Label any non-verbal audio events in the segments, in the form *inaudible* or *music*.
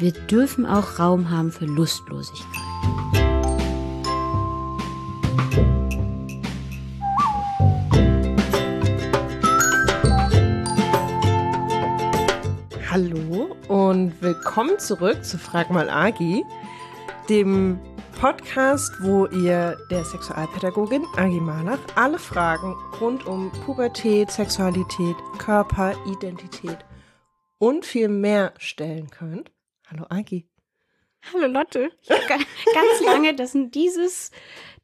wir dürfen auch Raum haben für Lustlosigkeit. Hallo und willkommen zurück zu Frag mal Agi, dem Podcast, wo ihr der Sexualpädagogin Agi Malach alle Fragen rund um Pubertät, Sexualität, Körper, Identität und viel mehr stellen könnt. Hallo Agi. Hallo Lotte. Ich habe ganz *laughs* lange das dieses,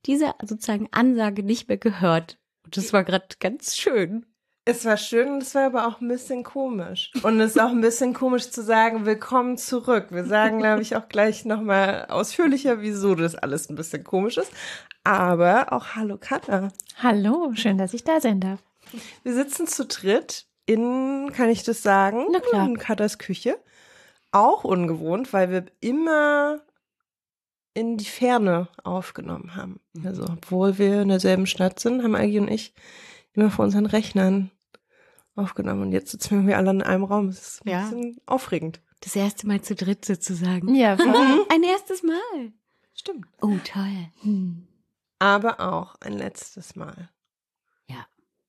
diese sozusagen Ansage nicht mehr gehört. Und das war gerade ganz schön. Es war schön, es war aber auch ein bisschen komisch. Und es ist auch ein bisschen komisch zu sagen, willkommen zurück. Wir sagen, glaube ich, auch gleich nochmal ausführlicher, wieso das alles ein bisschen komisch ist. Aber auch Hallo Katha. Hallo, schön, dass ich da sein darf. Wir sitzen zu dritt in, kann ich das sagen? Na klar. In Katas Küche. Auch ungewohnt, weil wir immer in die Ferne aufgenommen haben. Also, obwohl wir in derselben Stadt sind, haben Agi und ich immer vor unseren Rechnern aufgenommen. Und jetzt sitzen wir alle in einem Raum. Das ist ein Ja. bisschen aufregend. Das erste Mal zu dritt sozusagen. Ja, voll. Ein erstes Mal. Stimmt. Oh, toll. Hm. Aber auch ein letztes Mal. Ja.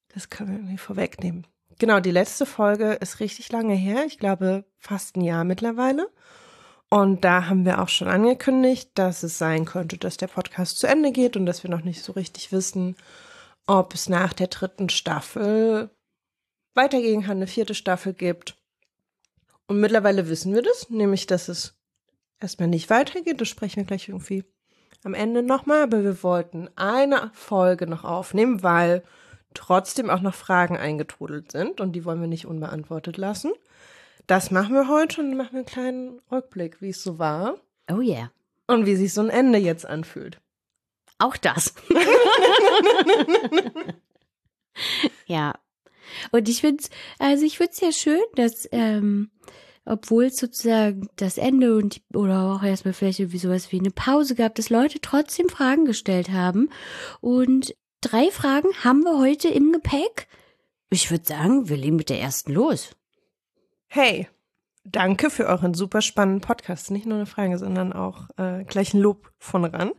Das können wir irgendwie vorwegnehmen. Genau, die letzte Folge ist richtig lange her. Ich glaube, fast ein Jahr mittlerweile. Und da haben wir auch schon angekündigt, dass es sein könnte, dass der Podcast zu Ende geht und dass wir noch nicht so richtig wissen, ob es nach der dritten Staffel weitergehen kann, eine vierte Staffel gibt. Und mittlerweile wissen wir das, nämlich, dass es erstmal nicht weitergeht. Das sprechen wir gleich irgendwie am Ende nochmal. Aber wir wollten eine Folge noch aufnehmen, weil trotzdem auch noch Fragen eingetrudelt sind und die wollen wir nicht unbeantwortet lassen. Das machen wir heute und machen wir einen kleinen Rückblick, wie es so war Oh yeah. und wie sich so ein Ende jetzt anfühlt. Auch das. *laughs* ja. Und ich finde also ich finde es ja schön, dass, ähm, obwohl es sozusagen das Ende und die, oder auch erstmal vielleicht irgendwie sowas wie eine Pause gab, dass Leute trotzdem Fragen gestellt haben. Und drei Fragen haben wir heute im Gepäck. Ich würde sagen, wir legen mit der ersten los. Hey, danke für euren super spannenden Podcast. Nicht nur eine Frage, sondern auch äh, gleich ein Lob von ran.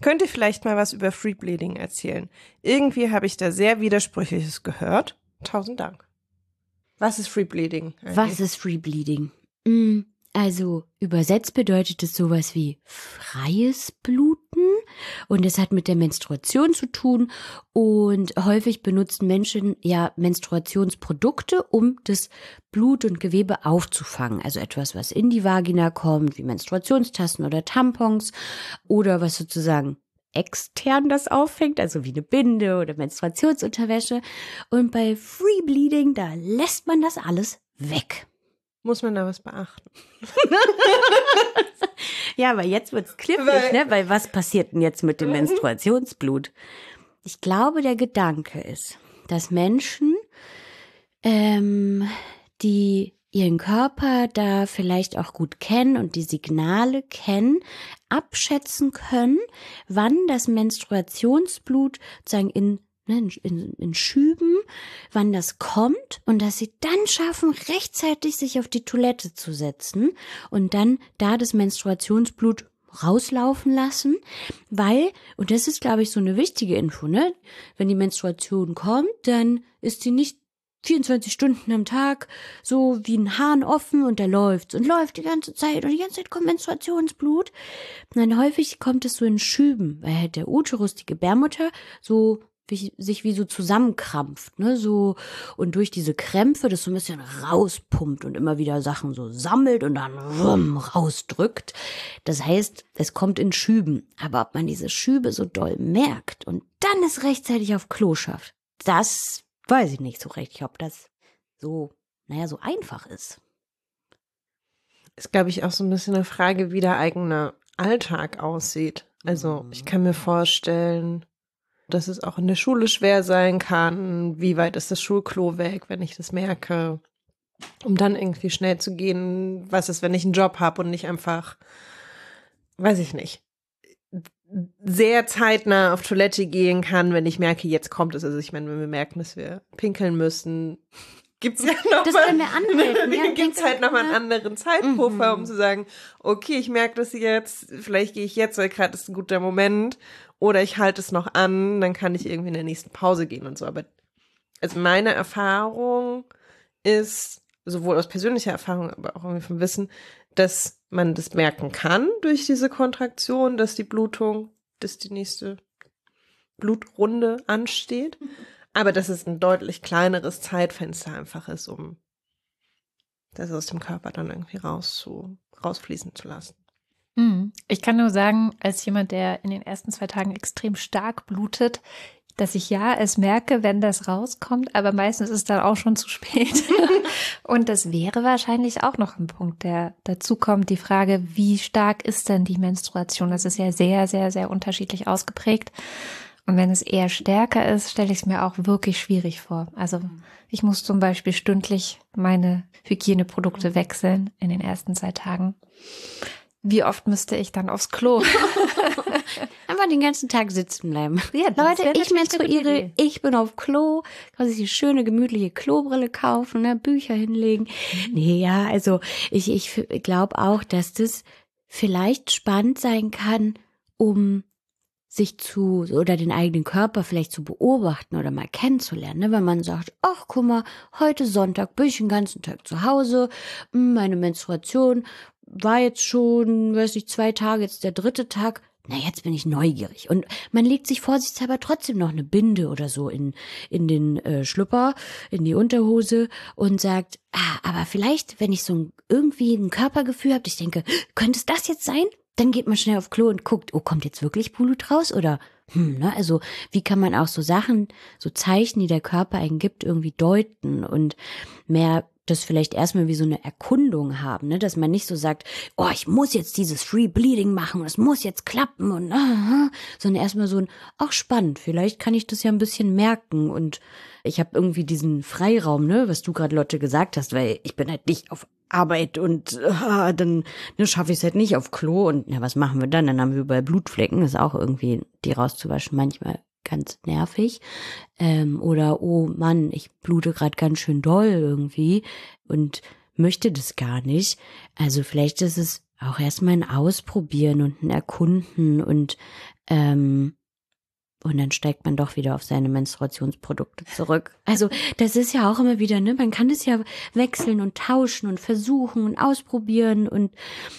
Könnt ihr vielleicht mal was über Free Bleeding erzählen? Irgendwie habe ich da sehr Widersprüchliches gehört. Tausend Dank. Was ist Free Bleeding? Was ist Free Bleeding? Mm, Also übersetzt bedeutet es sowas wie freies Bluten und es hat mit der Menstruation zu tun und häufig benutzen Menschen ja Menstruationsprodukte, um das Blut und Gewebe aufzufangen. Also etwas, was in die Vagina kommt, wie Menstruationstassen oder Tampons oder was sozusagen extern das auffängt, also wie eine Binde oder Menstruationsunterwäsche. Und bei Free Bleeding, da lässt man das alles weg. Muss man da was beachten? *laughs* Ja, aber jetzt wird's klippig, Weil- ne? Weil was passiert denn jetzt mit dem Menstruationsblut? Ich glaube, der Gedanke ist, dass Menschen, ähm, die ihren Körper da vielleicht auch gut kennen und die Signale kennen, abschätzen können, wann das Menstruationsblut sozusagen in ne, in, in Schüben, wann das kommt und dass sie dann schaffen, rechtzeitig sich auf die Toilette zu setzen und dann da das Menstruationsblut rauslaufen lassen, weil, und das ist, glaube ich, so eine wichtige Info, ne? Wenn die Menstruation kommt, dann ist sie nicht 24 Stunden am Tag so wie ein Hahn offen und der läuft und läuft die ganze Zeit und die ganze Zeit kommt Menstruationsblut. Und häufig kommt es so in Schüben, weil halt der Uterus, die Gebärmutter, so wie, sich wie so zusammenkrampft, ne, so, und durch diese Krämpfe das so ein bisschen rauspumpt und immer wieder Sachen so sammelt und dann wumm, rausdrückt. Das heißt, es kommt in Schüben. Aber ob man diese Schübe so doll merkt und dann es rechtzeitig auf Klo schafft, das weiß ich nicht so richtig, ob das so, naja, so einfach ist. Ist, glaube ich, auch so ein bisschen eine Frage, wie der eigene Alltag aussieht. Also, ich kann mir vorstellen, dass es auch in der Schule schwer sein kann. Wie weit ist das Schulklo weg, wenn ich das merke? Um dann irgendwie schnell zu gehen, was ist, wenn ich einen Job habe und nicht einfach, weiß ich nicht, sehr zeitnah auf Toilette gehen kann, wenn ich merke, jetzt kommt es. Also ich meine, wenn wir merken, dass wir pinkeln müssen, gibt's ja noch Das mal, können wir anmelden, *laughs* ja, gibt's halt noch mal einen anderen Zeitpuffer, Mhm. um zu sagen, okay, ich merke das jetzt, vielleicht gehe ich jetzt, weil gerade ist ein guter Moment, oder ich halte es noch an, dann kann ich irgendwie in der nächsten Pause gehen und so. Aber also meine Erfahrung ist, sowohl aus persönlicher Erfahrung, aber auch irgendwie vom Wissen, dass man das merken kann durch diese Kontraktion, dass die Blutung, dass die nächste Blutrunde ansteht. *laughs* Aber dass es ein deutlich kleineres Zeitfenster einfach ist, um das aus dem Körper dann irgendwie raus zu, rausfließen zu lassen. Hm. Ich kann nur sagen, als jemand, der in den ersten zwei Tagen extrem stark blutet, dass ich ja es merke, wenn das rauskommt, aber meistens ist es dann auch schon zu spät. *laughs* Und das wäre wahrscheinlich auch noch ein Punkt, der dazu kommt, die Frage, wie stark ist denn die Menstruation? Das ist ja sehr, sehr, sehr unterschiedlich ausgeprägt. Und wenn es eher stärker ist, stelle ich es mir auch wirklich schwierig vor. Also ich muss zum Beispiel stündlich meine Hygieneprodukte wechseln in den ersten zwei Tagen. Wie oft müsste ich dann aufs Klo? *laughs* Einfach den ganzen Tag sitzen bleiben. Ja, Leute, ich menstruiere, ich bin auf Klo, kann sich die schöne, gemütliche Klobrille kaufen, ne, Bücher hinlegen. Mhm. Nee, ja, also ich, ich glaube auch, dass das vielleicht spannend sein kann, um sich zu oder den eigenen Körper vielleicht zu beobachten oder mal kennenzulernen, ne? wenn man sagt, ach guck mal, heute Sonntag bin ich den ganzen Tag zu Hause, meine Menstruation war jetzt schon, weiß nicht, zwei Tage, jetzt der dritte Tag. Na, jetzt bin ich neugierig. Und man legt sich vorsichtshalber trotzdem noch eine Binde oder so in, in den äh, Schlupper, in die Unterhose und sagt, ah, aber vielleicht, wenn ich so ein, irgendwie ein Körpergefühl habe, ich denke, könnte es das jetzt sein? Dann geht man schnell auf Klo und guckt, oh, kommt jetzt wirklich Blut raus? Oder, hm, ne, also, wie kann man auch so Sachen, so Zeichen, die der Körper einen gibt, irgendwie deuten und mehr das vielleicht erstmal wie so eine Erkundung haben, ne? dass man nicht so sagt, oh, ich muss jetzt dieses Free Bleeding machen es muss jetzt klappen und aha, sondern erstmal so ein, ach spannend, vielleicht kann ich das ja ein bisschen merken und ich habe irgendwie diesen Freiraum, ne, was du gerade Lotte gesagt hast, weil ich bin halt nicht auf Arbeit und ah, dann ne, schaffe ich es halt nicht auf Klo und na, was machen wir dann? Dann haben wir überall Blutflecken, das ist auch irgendwie, die rauszuwaschen manchmal ganz nervig. Ähm, oder, oh Mann, ich blute gerade ganz schön doll irgendwie und möchte das gar nicht. Also vielleicht ist es auch erstmal ein Ausprobieren und ein Erkunden und ähm, und dann steigt man doch wieder auf seine Menstruationsprodukte zurück. Also das ist ja auch immer wieder, ne? Man kann das ja wechseln und tauschen und versuchen und ausprobieren und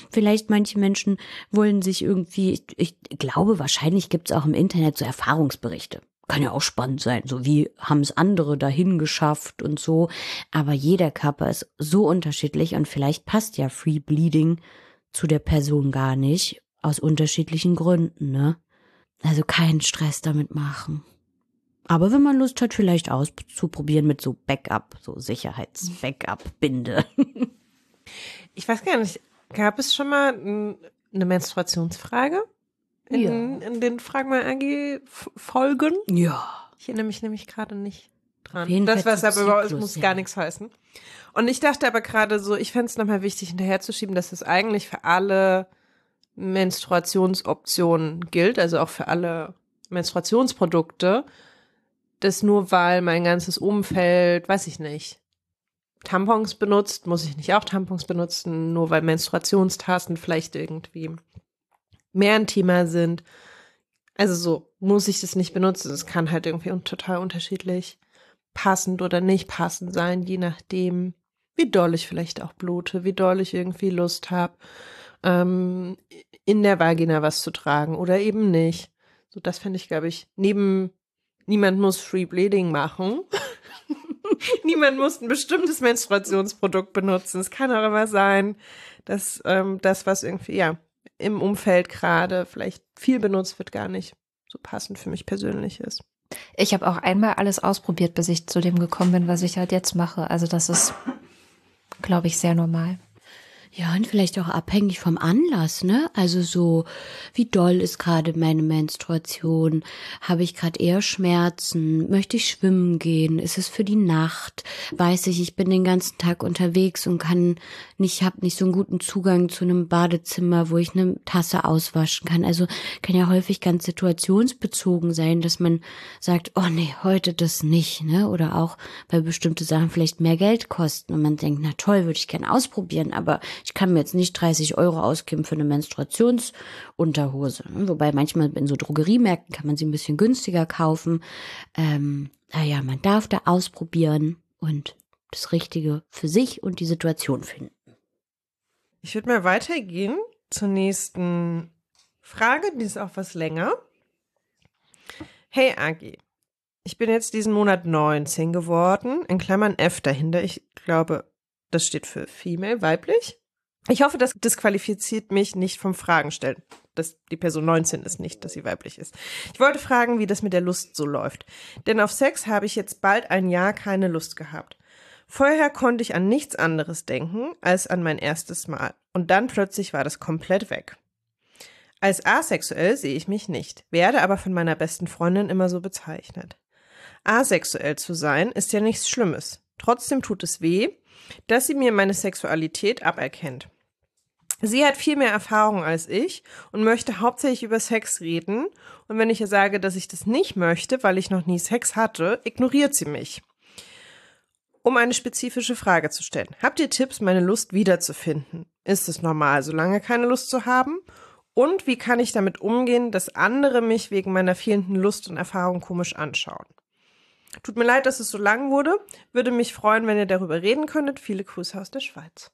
vielleicht manche Menschen wollen sich irgendwie, ich, ich glaube, wahrscheinlich gibt's auch im Internet so Erfahrungsberichte. Kann ja auch spannend sein, so wie haben es andere dahin geschafft und so. Aber jeder Körper ist so unterschiedlich und vielleicht passt ja Free Bleeding zu der Person gar nicht, aus unterschiedlichen Gründen, ne? Also keinen Stress damit machen. Aber wenn man Lust hat, vielleicht auszuprobieren mit so Backup, so Sicherheits-Backup-Binde. *laughs* Ich weiß gar nicht, gab es schon mal eine Menstruationsfrage? In, in den Frag mal AG Folgen? ja. Ich erinnere mich nämlich gerade nicht dran. Das, was aber uns Zyklus, muss ja. gar nichts heißen. Und ich dachte aber gerade so, ich fände es nochmal wichtig, hinterherzuschieben, dass es eigentlich für alle Menstruationsoptionen gilt, also auch für alle Menstruationsprodukte. Das nur weil mein ganzes Umfeld, weiß ich nicht, Tampons benutzt, muss ich nicht auch Tampons benutzen, nur weil Menstruationstasten vielleicht irgendwie mehr ein Thema sind. Also so muss ich das nicht benutzen. Es kann halt irgendwie total unterschiedlich passend oder nicht passend sein, je nachdem, wie doll ich vielleicht auch blute, wie doll ich irgendwie Lust habe, ähm, in der Vagina was zu tragen oder eben nicht. So, das finde ich, glaube ich, neben niemand muss Free Bleeding machen. *laughs* niemand muss ein bestimmtes Menstruationsprodukt benutzen. Es kann auch immer sein, dass ähm, das, was irgendwie, ja, im Umfeld gerade vielleicht viel benutzt wird, gar nicht so passend für mich persönlich ist. Ich habe auch einmal alles ausprobiert, bis ich zu dem gekommen bin, was ich halt jetzt mache. Also das ist, glaube ich, sehr normal. Ja, und vielleicht auch abhängig vom Anlass, ne? Also so, wie doll ist gerade meine Menstruation? Habe ich gerade eher Schmerzen? Möchte ich schwimmen gehen? Ist es für die Nacht? Weiß ich, ich bin den ganzen Tag unterwegs und kann nicht, habe nicht so einen guten Zugang zu einem Badezimmer, wo ich eine Tasse auswaschen kann. Also kann ja häufig ganz situationsbezogen sein, dass man sagt, oh nee, heute das nicht, ne? Oder auch, weil bestimmte Sachen vielleicht mehr Geld kosten und man denkt, na toll, würde ich gerne ausprobieren, aber ich kann mir jetzt nicht 30 Euro ausgeben für eine Menstruationsunterhose. Wobei manchmal in so Drogeriemärkten kann man sie ein bisschen günstiger kaufen. Ähm, naja, man darf da ausprobieren und das Richtige für sich und die Situation finden. Ich würde mal weitergehen zur nächsten Frage, die ist auch was länger. Hey Agi, ich bin jetzt diesen Monat 19 geworden, in Klammern F dahinter. Ich glaube, das steht für Female, weiblich. Ich hoffe, das disqualifiziert mich nicht vom Fragen stellen. Dass die Person 19 ist, nicht, dass sie weiblich ist. Ich wollte fragen, wie das mit der Lust so läuft. Denn auf Sex habe ich jetzt bald ein Jahr keine Lust gehabt. Vorher konnte ich an nichts anderes denken als an mein erstes Mal. Und dann plötzlich war das komplett weg. Als asexuell sehe ich mich nicht, werde aber von meiner besten Freundin immer so bezeichnet. Asexuell zu sein ist ja nichts Schlimmes. Trotzdem tut es weh, dass sie mir meine Sexualität aberkennt. Sie hat viel mehr Erfahrung als ich und möchte hauptsächlich über Sex reden. Und wenn ich ihr sage, dass ich das nicht möchte, weil ich noch nie Sex hatte, ignoriert sie mich. Um eine spezifische Frage zu stellen. Habt ihr Tipps, meine Lust wiederzufinden? Ist es normal, so lange keine Lust zu haben? Und wie kann ich damit umgehen, dass andere mich wegen meiner fehlenden Lust und Erfahrung komisch anschauen? Tut mir leid, dass es so lang wurde. Würde mich freuen, wenn ihr darüber reden könntet. Viele Grüße aus der Schweiz.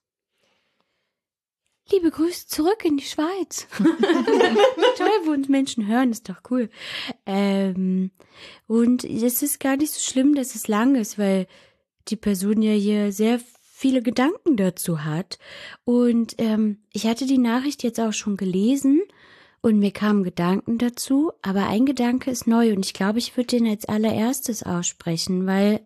Liebe Grüße zurück in die Schweiz. *laughs* Toll, wo uns Menschen hören, ist doch cool. Ähm, und es ist gar nicht so schlimm, dass es lang ist, weil die Person ja hier sehr viele Gedanken dazu hat. Und ähm, ich hatte die Nachricht jetzt auch schon gelesen und mir kamen Gedanken dazu, aber ein Gedanke ist neu und ich glaube, ich würde den als allererstes aussprechen, weil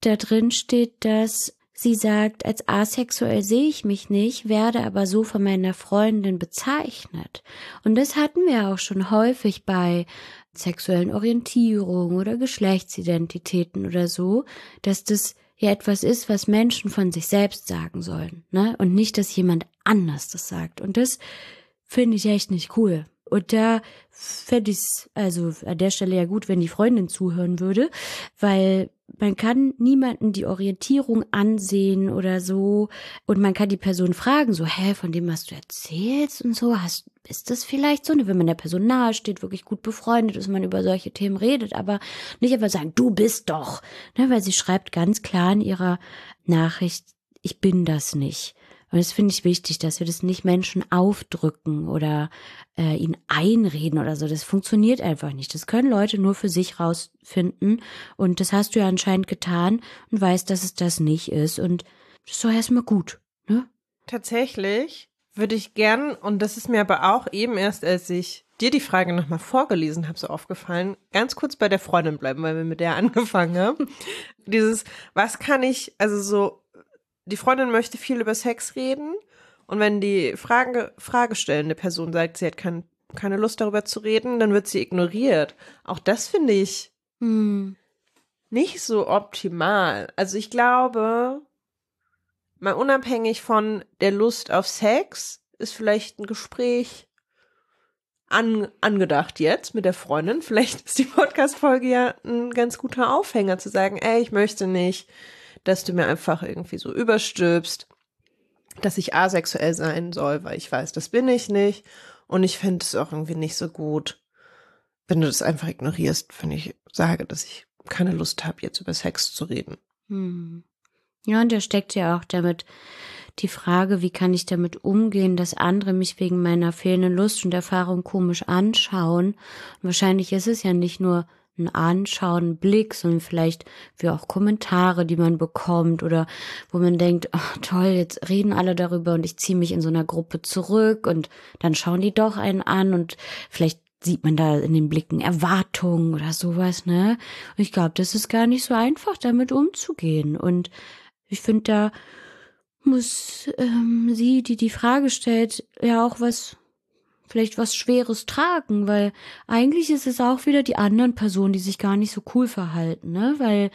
da drin steht, dass sie sagt, als asexuell sehe ich mich nicht, werde aber so von meiner Freundin bezeichnet. Und das hatten wir auch schon häufig bei sexuellen Orientierungen oder Geschlechtsidentitäten oder so, dass das ja etwas ist, was Menschen von sich selbst sagen sollen, ne? Und nicht, dass jemand anders das sagt. Und das finde ich echt nicht cool. Und da fände ich es also an der Stelle ja gut, wenn die Freundin zuhören würde, weil man kann niemanden die Orientierung ansehen oder so und man kann die Person fragen, so, hä, von dem, was du erzählst und so, hast, ist das vielleicht so? Wenn man der Person nahe steht, wirklich gut befreundet ist, man über solche Themen redet, aber nicht einfach sagen, du bist doch, ne, weil sie schreibt ganz klar in ihrer Nachricht, ich bin das nicht. Und das finde ich wichtig, dass wir das nicht Menschen aufdrücken oder äh, ihnen einreden oder so. Das funktioniert einfach nicht. Das können Leute nur für sich rausfinden. Und das hast du ja anscheinend getan und weißt, dass es das nicht ist. Und das ist doch erstmal gut, ne? Tatsächlich würde ich gern, und das ist mir aber auch eben erst, als ich dir die Frage nochmal vorgelesen habe, so aufgefallen, ganz kurz bei der Freundin bleiben, weil wir mit der *laughs* angefangen haben. Dieses, was kann ich, also so, die Freundin möchte viel über Sex reden und wenn die Frage, fragestellende Person sagt, sie hat kein, keine Lust darüber zu reden, dann wird sie ignoriert. Auch das finde ich hm. nicht so optimal. Also ich glaube, mal unabhängig von der Lust auf Sex ist vielleicht ein Gespräch an, angedacht jetzt mit der Freundin. Vielleicht ist die Podcast-Folge ja ein ganz guter Aufhänger zu sagen, ey, ich möchte nicht dass du mir einfach irgendwie so überstülpst, dass ich asexuell sein soll, weil ich weiß, das bin ich nicht. Und ich finde es auch irgendwie nicht so gut, wenn du das einfach ignorierst, wenn ich sage, dass ich keine Lust habe, jetzt über Sex zu reden. Hm. Ja, und da steckt ja auch damit die Frage, wie kann ich damit umgehen, dass andere mich wegen meiner fehlenden Lust und Erfahrung komisch anschauen. Und wahrscheinlich ist es ja nicht nur ein Anschauen, ein Blick, sondern vielleicht wie auch Kommentare, die man bekommt oder wo man denkt, oh, toll, jetzt reden alle darüber und ich ziehe mich in so einer Gruppe zurück und dann schauen die doch einen an und vielleicht sieht man da in den Blicken Erwartungen oder sowas, ne? Und ich glaube, das ist gar nicht so einfach, damit umzugehen. Und ich finde, da muss ähm, sie, die die Frage stellt, ja auch was, vielleicht was Schweres tragen, weil eigentlich ist es auch wieder die anderen Personen, die sich gar nicht so cool verhalten, ne? Weil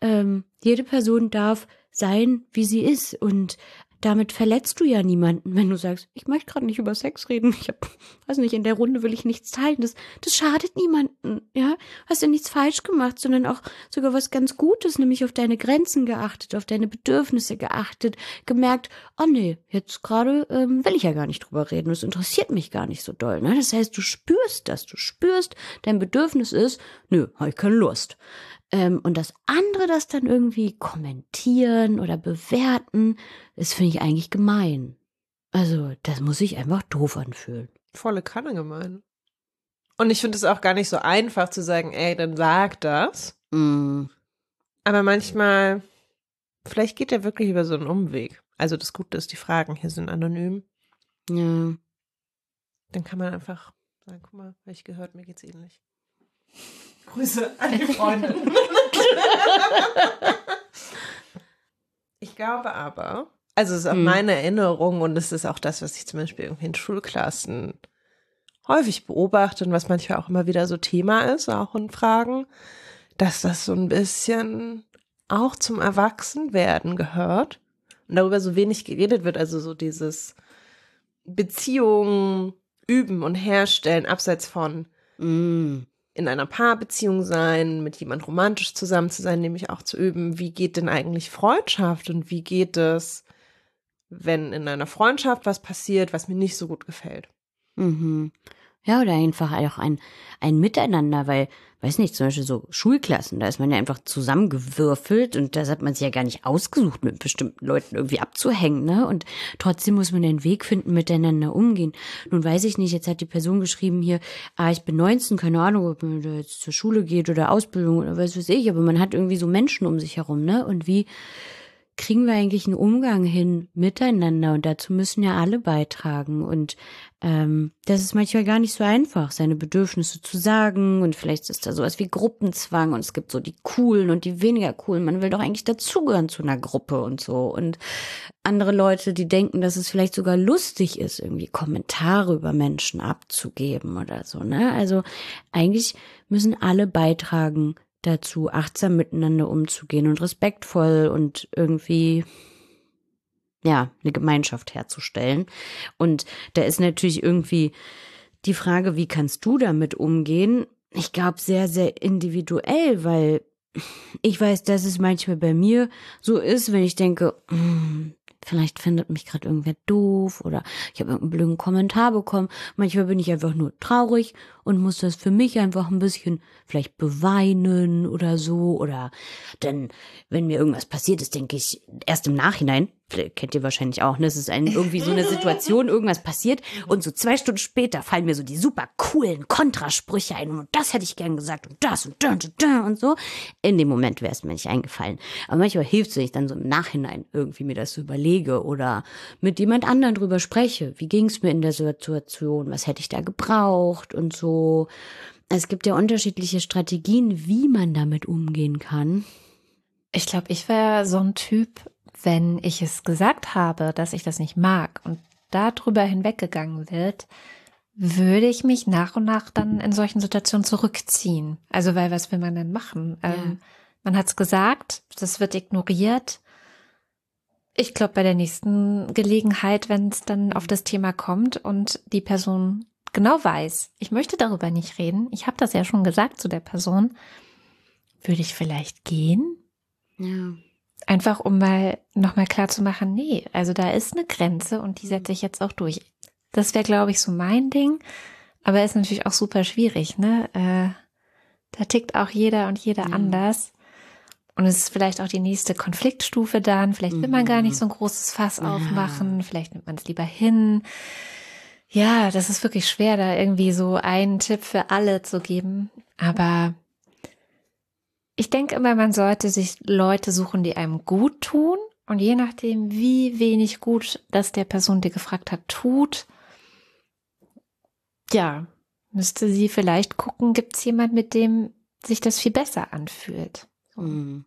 ähm, jede Person darf sein, wie sie ist und damit verletzt du ja niemanden, wenn du sagst, ich möchte gerade nicht über Sex reden. Ich hab, weiß nicht, in der Runde will ich nichts teilen. Das, das schadet niemanden, ja. Hast ja nichts falsch gemacht, sondern auch sogar was ganz Gutes, nämlich auf deine Grenzen geachtet, auf deine Bedürfnisse geachtet, gemerkt, oh nee, jetzt gerade ähm, will ich ja gar nicht drüber reden. Das interessiert mich gar nicht so doll. Ne? Das heißt, du spürst das, du spürst, dein Bedürfnis ist, nö, habe ich keine Lust. Ähm, und das andere, das dann irgendwie kommentieren oder bewerten, das finde ich eigentlich gemein. Also, das muss sich einfach doof anfühlen. Volle Kanne gemein. Und ich finde es auch gar nicht so einfach zu sagen, ey, dann sag das. Mm. Aber manchmal, vielleicht geht er wirklich über so einen Umweg. Also das Gute ist, die Fragen hier sind anonym. Ja. Dann kann man einfach sagen, guck mal, habe ich gehört, mir geht's ähnlich. Grüße an die *laughs* Freunde. ich glaube aber, also es ist auch Hm. meine Erinnerung und es ist auch das, was ich zum Beispiel irgendwie in Schulklassen häufig beobachte und was manchmal auch immer wieder so Thema ist, auch in Fragen, dass das so ein bisschen auch zum Erwachsenwerden gehört und darüber so wenig geredet wird, also so dieses Beziehungen üben und herstellen, abseits von Mm. In einer Paarbeziehung sein, mit jemand romantisch zusammen zu sein, nämlich auch zu üben, wie geht denn eigentlich Freundschaft und wie geht es, wenn in einer Freundschaft was passiert, was mir nicht so gut gefällt. Mhm. Ja, oder einfach auch ein, ein Miteinander, weil, weiß nicht, zum Beispiel so Schulklassen, da ist man ja einfach zusammengewürfelt und das hat man sich ja gar nicht ausgesucht, mit bestimmten Leuten irgendwie abzuhängen, ne? Und trotzdem muss man den Weg finden, miteinander umgehen. Nun weiß ich nicht, jetzt hat die Person geschrieben hier, ah, ich bin 19, keine Ahnung, ob man da jetzt zur Schule geht oder Ausbildung oder was weiß ich, aber man hat irgendwie so Menschen um sich herum, ne? Und wie kriegen wir eigentlich einen Umgang hin miteinander und dazu müssen ja alle beitragen und ähm, das ist manchmal gar nicht so einfach, seine Bedürfnisse zu sagen und vielleicht ist da sowas wie Gruppenzwang und es gibt so die coolen und die weniger coolen. Man will doch eigentlich dazugehören zu einer Gruppe und so und andere Leute, die denken, dass es vielleicht sogar lustig ist, irgendwie Kommentare über Menschen abzugeben oder so, ne? Also eigentlich müssen alle beitragen dazu, achtsam miteinander umzugehen und respektvoll und irgendwie ja, eine Gemeinschaft herzustellen. Und da ist natürlich irgendwie die Frage, wie kannst du damit umgehen? Ich glaube, sehr, sehr individuell, weil ich weiß, dass es manchmal bei mir so ist, wenn ich denke, "Hm, vielleicht findet mich gerade irgendwer doof oder ich habe irgendeinen blöden Kommentar bekommen. Manchmal bin ich einfach nur traurig und muss das für mich einfach ein bisschen vielleicht beweinen oder so. Oder denn, wenn mir irgendwas passiert ist, denke ich erst im Nachhinein, kennt ihr wahrscheinlich auch, ne? Es ist ein, irgendwie so eine Situation, irgendwas passiert und so zwei Stunden später fallen mir so die super coolen Kontrasprüche ein und das hätte ich gern gesagt und das und da und da und so. In dem Moment wäre es mir nicht eingefallen. Aber manchmal hilft es, wenn ich dann so im Nachhinein irgendwie mir das so überlege oder mit jemand anderen drüber spreche. Wie ging es mir in der Situation? Was hätte ich da gebraucht und so. Es gibt ja unterschiedliche Strategien, wie man damit umgehen kann. Ich glaube, ich wäre so ein Typ, wenn ich es gesagt habe, dass ich das nicht mag und darüber hinweggegangen wird, würde ich mich nach und nach dann in solchen Situationen zurückziehen. Also, weil was will man denn machen? Ja. Ähm, man hat es gesagt, das wird ignoriert. Ich glaube, bei der nächsten Gelegenheit, wenn es dann auf das Thema kommt und die Person genau weiß, ich möchte darüber nicht reden, ich habe das ja schon gesagt zu der Person, würde ich vielleicht gehen? Ja. Einfach um mal nochmal klar zu machen, nee, also da ist eine Grenze und die setze ich jetzt auch durch. Das wäre, glaube ich, so mein Ding. Aber ist natürlich auch super schwierig, ne? Äh, da tickt auch jeder und jeder Ja. anders. Und es ist vielleicht auch die nächste Konfliktstufe dann. Vielleicht will man gar nicht so ein großes Fass Ja. aufmachen. Vielleicht nimmt man es lieber hin. Ja, das ist wirklich schwer, da irgendwie so einen Tipp für alle zu geben. Aber ich denke immer, man sollte sich Leute suchen, die einem gut tun. Und je nachdem, wie wenig gut das der Person, die gefragt hat, tut, ja, müsste sie vielleicht gucken, gibt es jemand, mit dem sich das viel besser anfühlt. Mhm.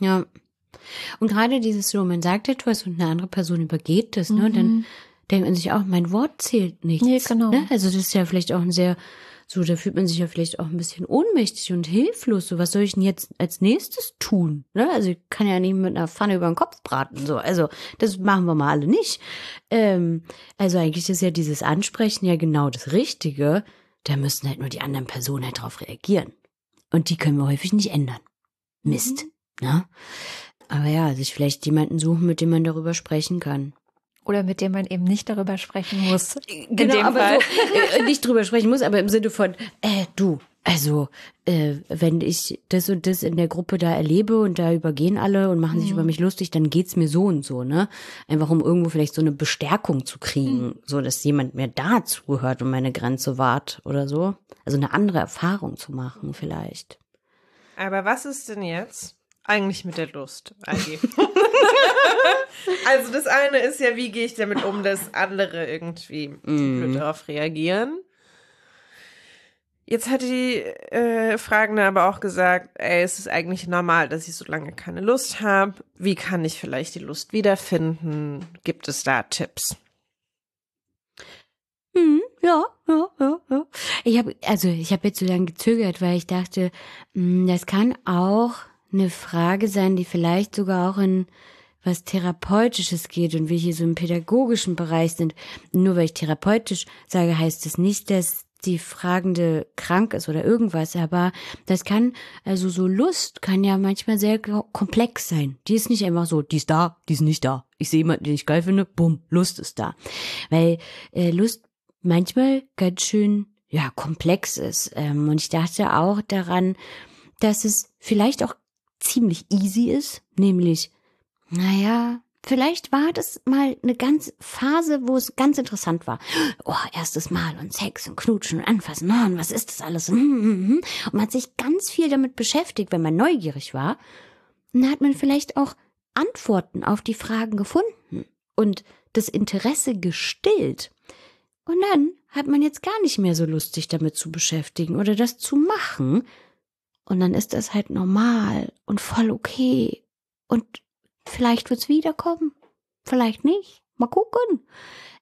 Ja. Und gerade dieses so, man sagt etwas und eine andere Person übergeht das, ne? Dann denkt man sich auch, mein Wort zählt nichts. Nee, genau. Ne? Also das ist ja vielleicht auch ein sehr, so, da fühlt man sich ja vielleicht auch ein bisschen ohnmächtig und hilflos. So, was soll ich denn jetzt als nächstes tun? Ne? Also ich kann ja nicht mit einer Pfanne über den Kopf braten. So, also das machen wir mal alle nicht. Ähm, also eigentlich ist ja dieses Ansprechen ja genau das Richtige. Da müssten halt nur die anderen Personen halt drauf reagieren. Und die können wir häufig nicht ändern. Mist. Ne? Aber ja, sich vielleicht jemanden suchen, mit dem man darüber sprechen kann. Oder mit dem man eben nicht darüber sprechen muss. In Genau, dem aber Fall. so, äh, nicht drüber sprechen muss, aber im Sinne von, äh, du, also, äh, wenn ich das und das in der Gruppe da erlebe und da übergehen alle und machen sich über mich lustig, dann geht's mir so und so, ne? Einfach um irgendwo vielleicht so eine Bestärkung zu kriegen, so dass jemand mir da zuhört und meine Grenze wahrt oder so. Also eine andere Erfahrung zu machen vielleicht. Aber was ist denn jetzt eigentlich mit der Lust? *laughs* *laughs* Also das eine ist ja, wie gehe ich damit um, dass andere irgendwie blöd darauf reagieren. Jetzt hat die äh, Fragende aber auch gesagt, ey, es ist eigentlich normal, dass ich so lange keine Lust habe. Wie kann ich vielleicht die Lust wiederfinden? Gibt es da Tipps? Hm, ja, ja, ja, ja. Ich habe also ich habe jetzt so lange gezögert, weil ich dachte, hm, das kann auch eine Frage sein, die vielleicht sogar auch in was therapeutisches geht und wir hier so im pädagogischen Bereich sind. Nur weil ich therapeutisch sage, heißt es nicht, dass die Fragende krank ist oder irgendwas, aber das kann, also so Lust kann ja manchmal sehr ko- komplex sein. Die ist nicht einfach so, die ist da, die ist nicht da. Ich sehe jemanden, den ich geil finde, bumm, Lust ist da. Weil äh, Lust manchmal ganz schön, ja, komplex ist. Ähm, und ich dachte auch daran, dass es vielleicht auch ziemlich easy ist, nämlich, naja, vielleicht war das mal eine ganz Phase, wo es ganz interessant war. Oh, erstes Mal und Sex und Knutschen und Anfassen, oh, und was ist das alles? Hm, hm, hm. Und man hat sich ganz viel damit beschäftigt, wenn man neugierig war. Und dann hat man vielleicht auch Antworten auf die Fragen gefunden und das Interesse gestillt. Und dann hat man jetzt gar nicht mehr so Lust, sich damit zu beschäftigen oder das zu machen. Und dann ist das halt normal und voll okay. Und vielleicht wird's wiederkommen. Vielleicht nicht. Mal gucken.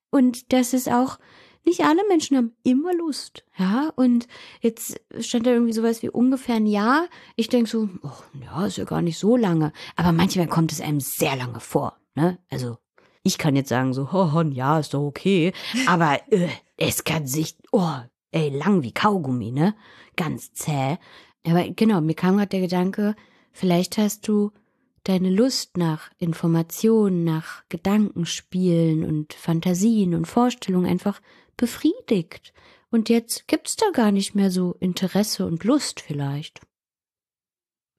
Und das ist auch, nicht alle Menschen haben immer Lust. Ja, und jetzt stand da irgendwie sowas wie ungefähr ein Jahr. Ich denk so, oh, ja, ist ja gar nicht so lange. Aber manchmal kommt es einem sehr lange vor. Ne? Also ich kann jetzt sagen so, oh, ein Jahr ist doch okay. Aber äh, es kann sich, oh, ey, lang wie Kaugummi, ne? Ganz zäh. Aber genau, mir kam gerade der Gedanke, vielleicht hast du deine Lust nach Informationen, nach Gedankenspielen und Fantasien und Vorstellungen einfach befriedigt. Und jetzt gibt's da gar nicht mehr so Interesse und Lust vielleicht.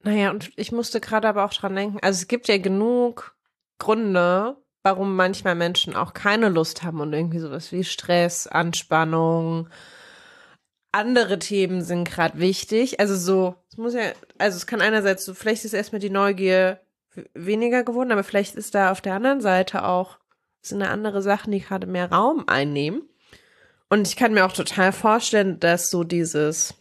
Naja, und ich musste gerade aber auch dran denken, also es gibt ja genug Gründe, warum manchmal Menschen auch keine Lust haben und irgendwie sowas wie Stress, Anspannung, andere Themen sind gerade wichtig. Also so, es muss ja, also es kann einerseits so, vielleicht ist erstmal die Neugier weniger geworden, aber vielleicht ist da auf der anderen Seite auch, sind da andere Sachen, die gerade mehr Raum einnehmen. Und ich kann mir auch total vorstellen, dass so dieses,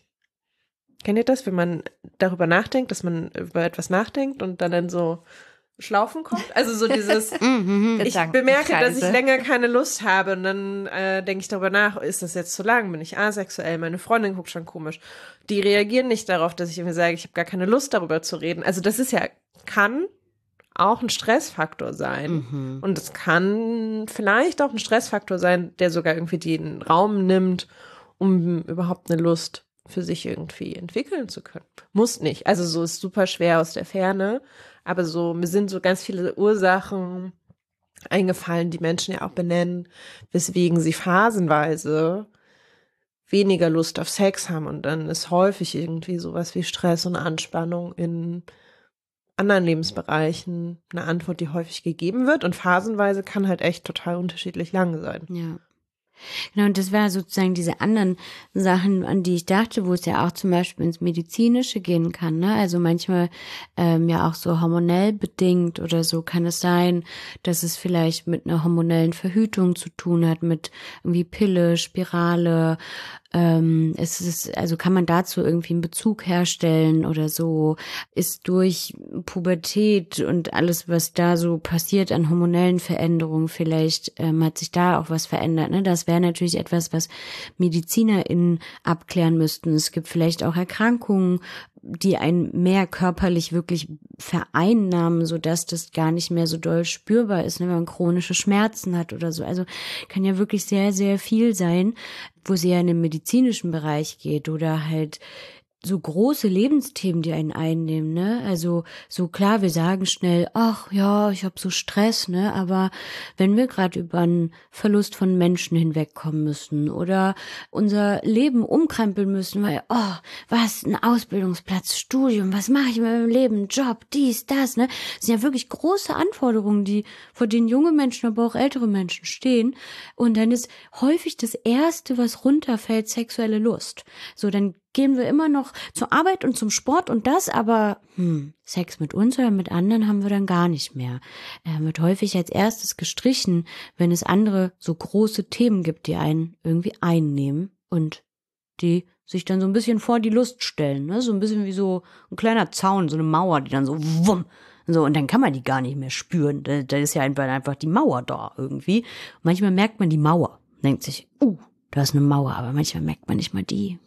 kennt ihr das, wenn man darüber nachdenkt, dass man über etwas nachdenkt und dann dann so Schlaufen kommt? Also so dieses, *laughs* Mhm. ich bemerke, dass ich länger keine Lust habe und dann äh, denke ich darüber nach, ist das jetzt zu lang? Bin ich asexuell? Meine Freundin guckt schon komisch. Die reagieren nicht darauf, dass ich irgendwie sage, ich habe gar keine Lust darüber zu reden. Also das ist ja, kann auch ein Stressfaktor sein. Mhm. Und es kann vielleicht auch ein Stressfaktor sein, der sogar irgendwie den Raum nimmt, um überhaupt eine Lust für sich irgendwie entwickeln zu können. Muss nicht. Also so ist super schwer aus der Ferne. Aber so, mir sind so ganz viele Ursachen eingefallen, die Menschen ja auch benennen, weswegen sie phasenweise weniger Lust auf Sex haben. Und dann ist häufig irgendwie sowas wie Stress und Anspannung in anderen Lebensbereichen eine Antwort, die häufig gegeben wird. Und phasenweise kann halt echt total unterschiedlich lang sein. Ja. Genau, und das war sozusagen diese anderen Sachen, an die ich dachte, wo es ja auch zum Beispiel ins Medizinische gehen kann. Ne? Also manchmal ähm, ja auch so hormonell bedingt oder so kann es sein, dass es vielleicht mit einer hormonellen Verhütung zu tun hat, mit irgendwie Pille, Spirale, Ähm, es also kann man dazu irgendwie einen Bezug herstellen oder so? Ist durch Pubertät und alles, was da so passiert an hormonellen Veränderungen, vielleicht ähm, hat sich da auch was verändert. Ne? Das wäre natürlich etwas, was MedizinerInnen abklären müssten. Es gibt vielleicht auch Erkrankungen, die einen mehr körperlich wirklich vereinnahmen, so dass das gar nicht mehr so doll spürbar ist, ne, wenn man chronische Schmerzen hat oder so. Also kann ja wirklich sehr, sehr viel sein, wo sie ja in den medizinischen Bereich geht oder halt so große Lebensthemen, die einen einnehmen, ne? Also so klar, wir sagen schnell, ach ja, ich habe so Stress, ne? Aber wenn wir gerade über einen Verlust von Menschen hinwegkommen müssen oder unser Leben umkrempeln müssen, weil, oh, was, ein Ausbildungsplatz, Studium, was mache ich mit meinem Leben, Job, dies, das, ne? Das sind ja wirklich große Anforderungen, die vor denen junge Menschen, aber auch ältere Menschen stehen. Und dann ist häufig das Erste, was runterfällt, sexuelle Lust. So, dann gehen wir immer noch zur Arbeit und zum Sport und das, aber hm, Sex mit uns oder mit anderen haben wir dann gar nicht mehr. Er wird häufig als erstes gestrichen, wenn es andere so große Themen gibt, die einen irgendwie einnehmen und die sich dann so ein bisschen vor die Lust stellen, ne? so ein bisschen wie so ein kleiner Zaun, so eine Mauer, die dann so wumm, so, und dann kann man die gar nicht mehr spüren. Da, da ist ja einfach, die Mauer da irgendwie. Manchmal merkt man die Mauer, denkt sich, uh, da ist eine Mauer, aber manchmal merkt man nicht mal die.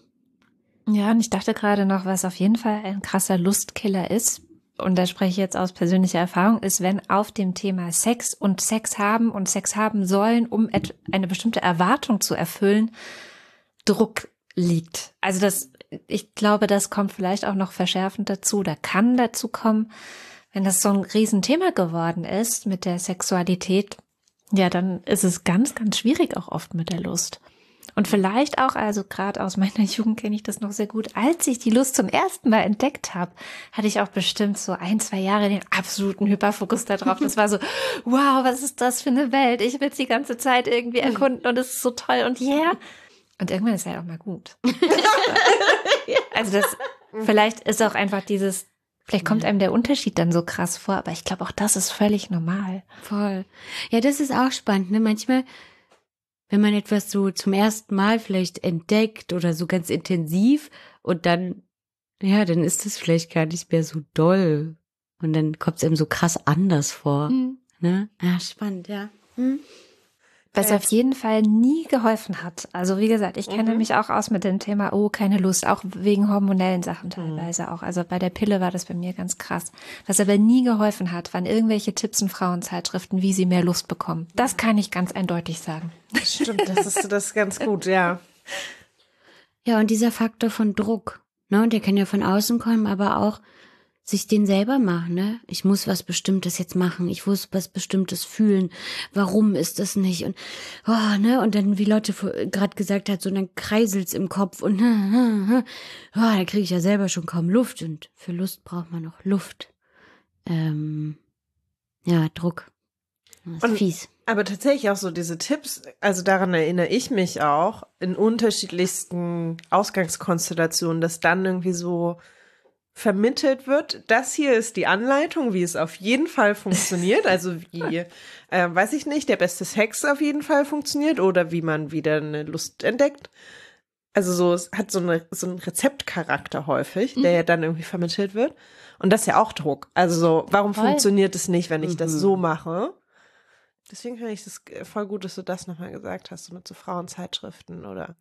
Ja, und ich dachte gerade noch, was auf jeden Fall ein krasser Lustkiller ist, und da spreche ich jetzt aus persönlicher Erfahrung, ist, wenn auf dem Thema Sex und Sex haben und Sex haben sollen, um eine bestimmte Erwartung zu erfüllen, Druck liegt. Also das, ich glaube, das kommt vielleicht auch noch verschärfend dazu, da kann dazu kommen, wenn das so ein Riesenthema geworden ist mit der Sexualität, ja, dann ist es ganz, ganz schwierig auch oft mit der Lust. Und vielleicht auch, also gerade aus meiner *laughs* Jugend kenne ich das noch sehr gut, als ich die Lust zum ersten Mal entdeckt habe, hatte ich auch bestimmt so ein, zwei Jahre den absoluten Hyperfokus darauf. Das war so, *laughs* wow, was ist das für eine Welt? Ich will es die ganze Zeit irgendwie erkunden und es ist so toll und yeah. Und irgendwann ist es halt auch mal gut. *laughs* also das, vielleicht ist auch einfach dieses, Vielleicht kommt einem der Unterschied dann so krass vor, aber ich glaube auch das ist völlig normal. Voll. Ja, das ist auch spannend. Ne? Manchmal wenn man etwas so zum ersten Mal vielleicht entdeckt oder so ganz intensiv und dann, ja, dann ist es vielleicht gar nicht mehr so doll. Und dann kommt es einem so krass anders vor. Mhm. Ne? Ja, spannend, ja. Mhm. Was auf jeden Fall nie geholfen hat. Also wie gesagt, ich kenne mhm. mich auch aus mit dem Thema, oh, keine Lust, auch wegen hormonellen Sachen teilweise mhm. auch. Also bei der Pille war das bei mir ganz krass. Was aber nie geholfen hat, waren irgendwelche Tipps in Frauenzeitschriften, wie sie mehr Lust bekommen. Das kann ich ganz eindeutig sagen. Stimmt, das ist das ganz gut, ja. Ja, und dieser Faktor von Druck, ne, der kann ja von außen kommen, aber auch sich den selber machen, ne? Ich muss was Bestimmtes jetzt machen, ich muss was Bestimmtes fühlen. Warum ist das nicht? Und oh, ne? Und dann, wie Leute gerade gesagt hat, so dann kreiselt's im Kopf und *laughs* oh, da kriege ich ja selber schon kaum Luft. Und für Lust braucht man noch Luft. Ähm, ja, Druck. Das ist und, fies. Aber tatsächlich auch so diese Tipps, also daran erinnere ich mich auch, in unterschiedlichsten Ausgangskonstellationen, dass dann irgendwie so vermittelt wird. Das hier ist die Anleitung, wie es auf jeden Fall funktioniert. *laughs* Also wie, äh, weiß ich nicht, der beste Sex auf jeden Fall funktioniert oder wie man wieder eine Lust entdeckt. Also so, es hat so, eine, so einen Rezeptcharakter häufig, der mhm. ja dann irgendwie vermittelt wird. Und das ist ja auch Druck. Also so, warum voll. funktioniert es nicht, wenn ich mhm. das so mache? Deswegen finde ich das voll gut, dass du das nochmal gesagt hast, so mit so Frauenzeitschriften oder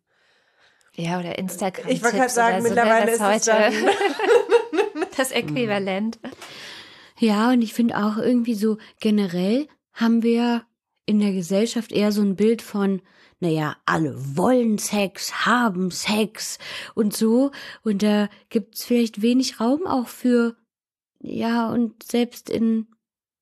ja, oder Instagram. Ich wollte gerade sagen, so, mittlerweile ist es dann *laughs* das Äquivalent. Ja, und ich finde auch irgendwie so generell haben wir in der Gesellschaft eher so ein Bild von, naja, alle wollen Sex, haben Sex und so. Und da gibt's vielleicht wenig Raum auch für, ja, und selbst in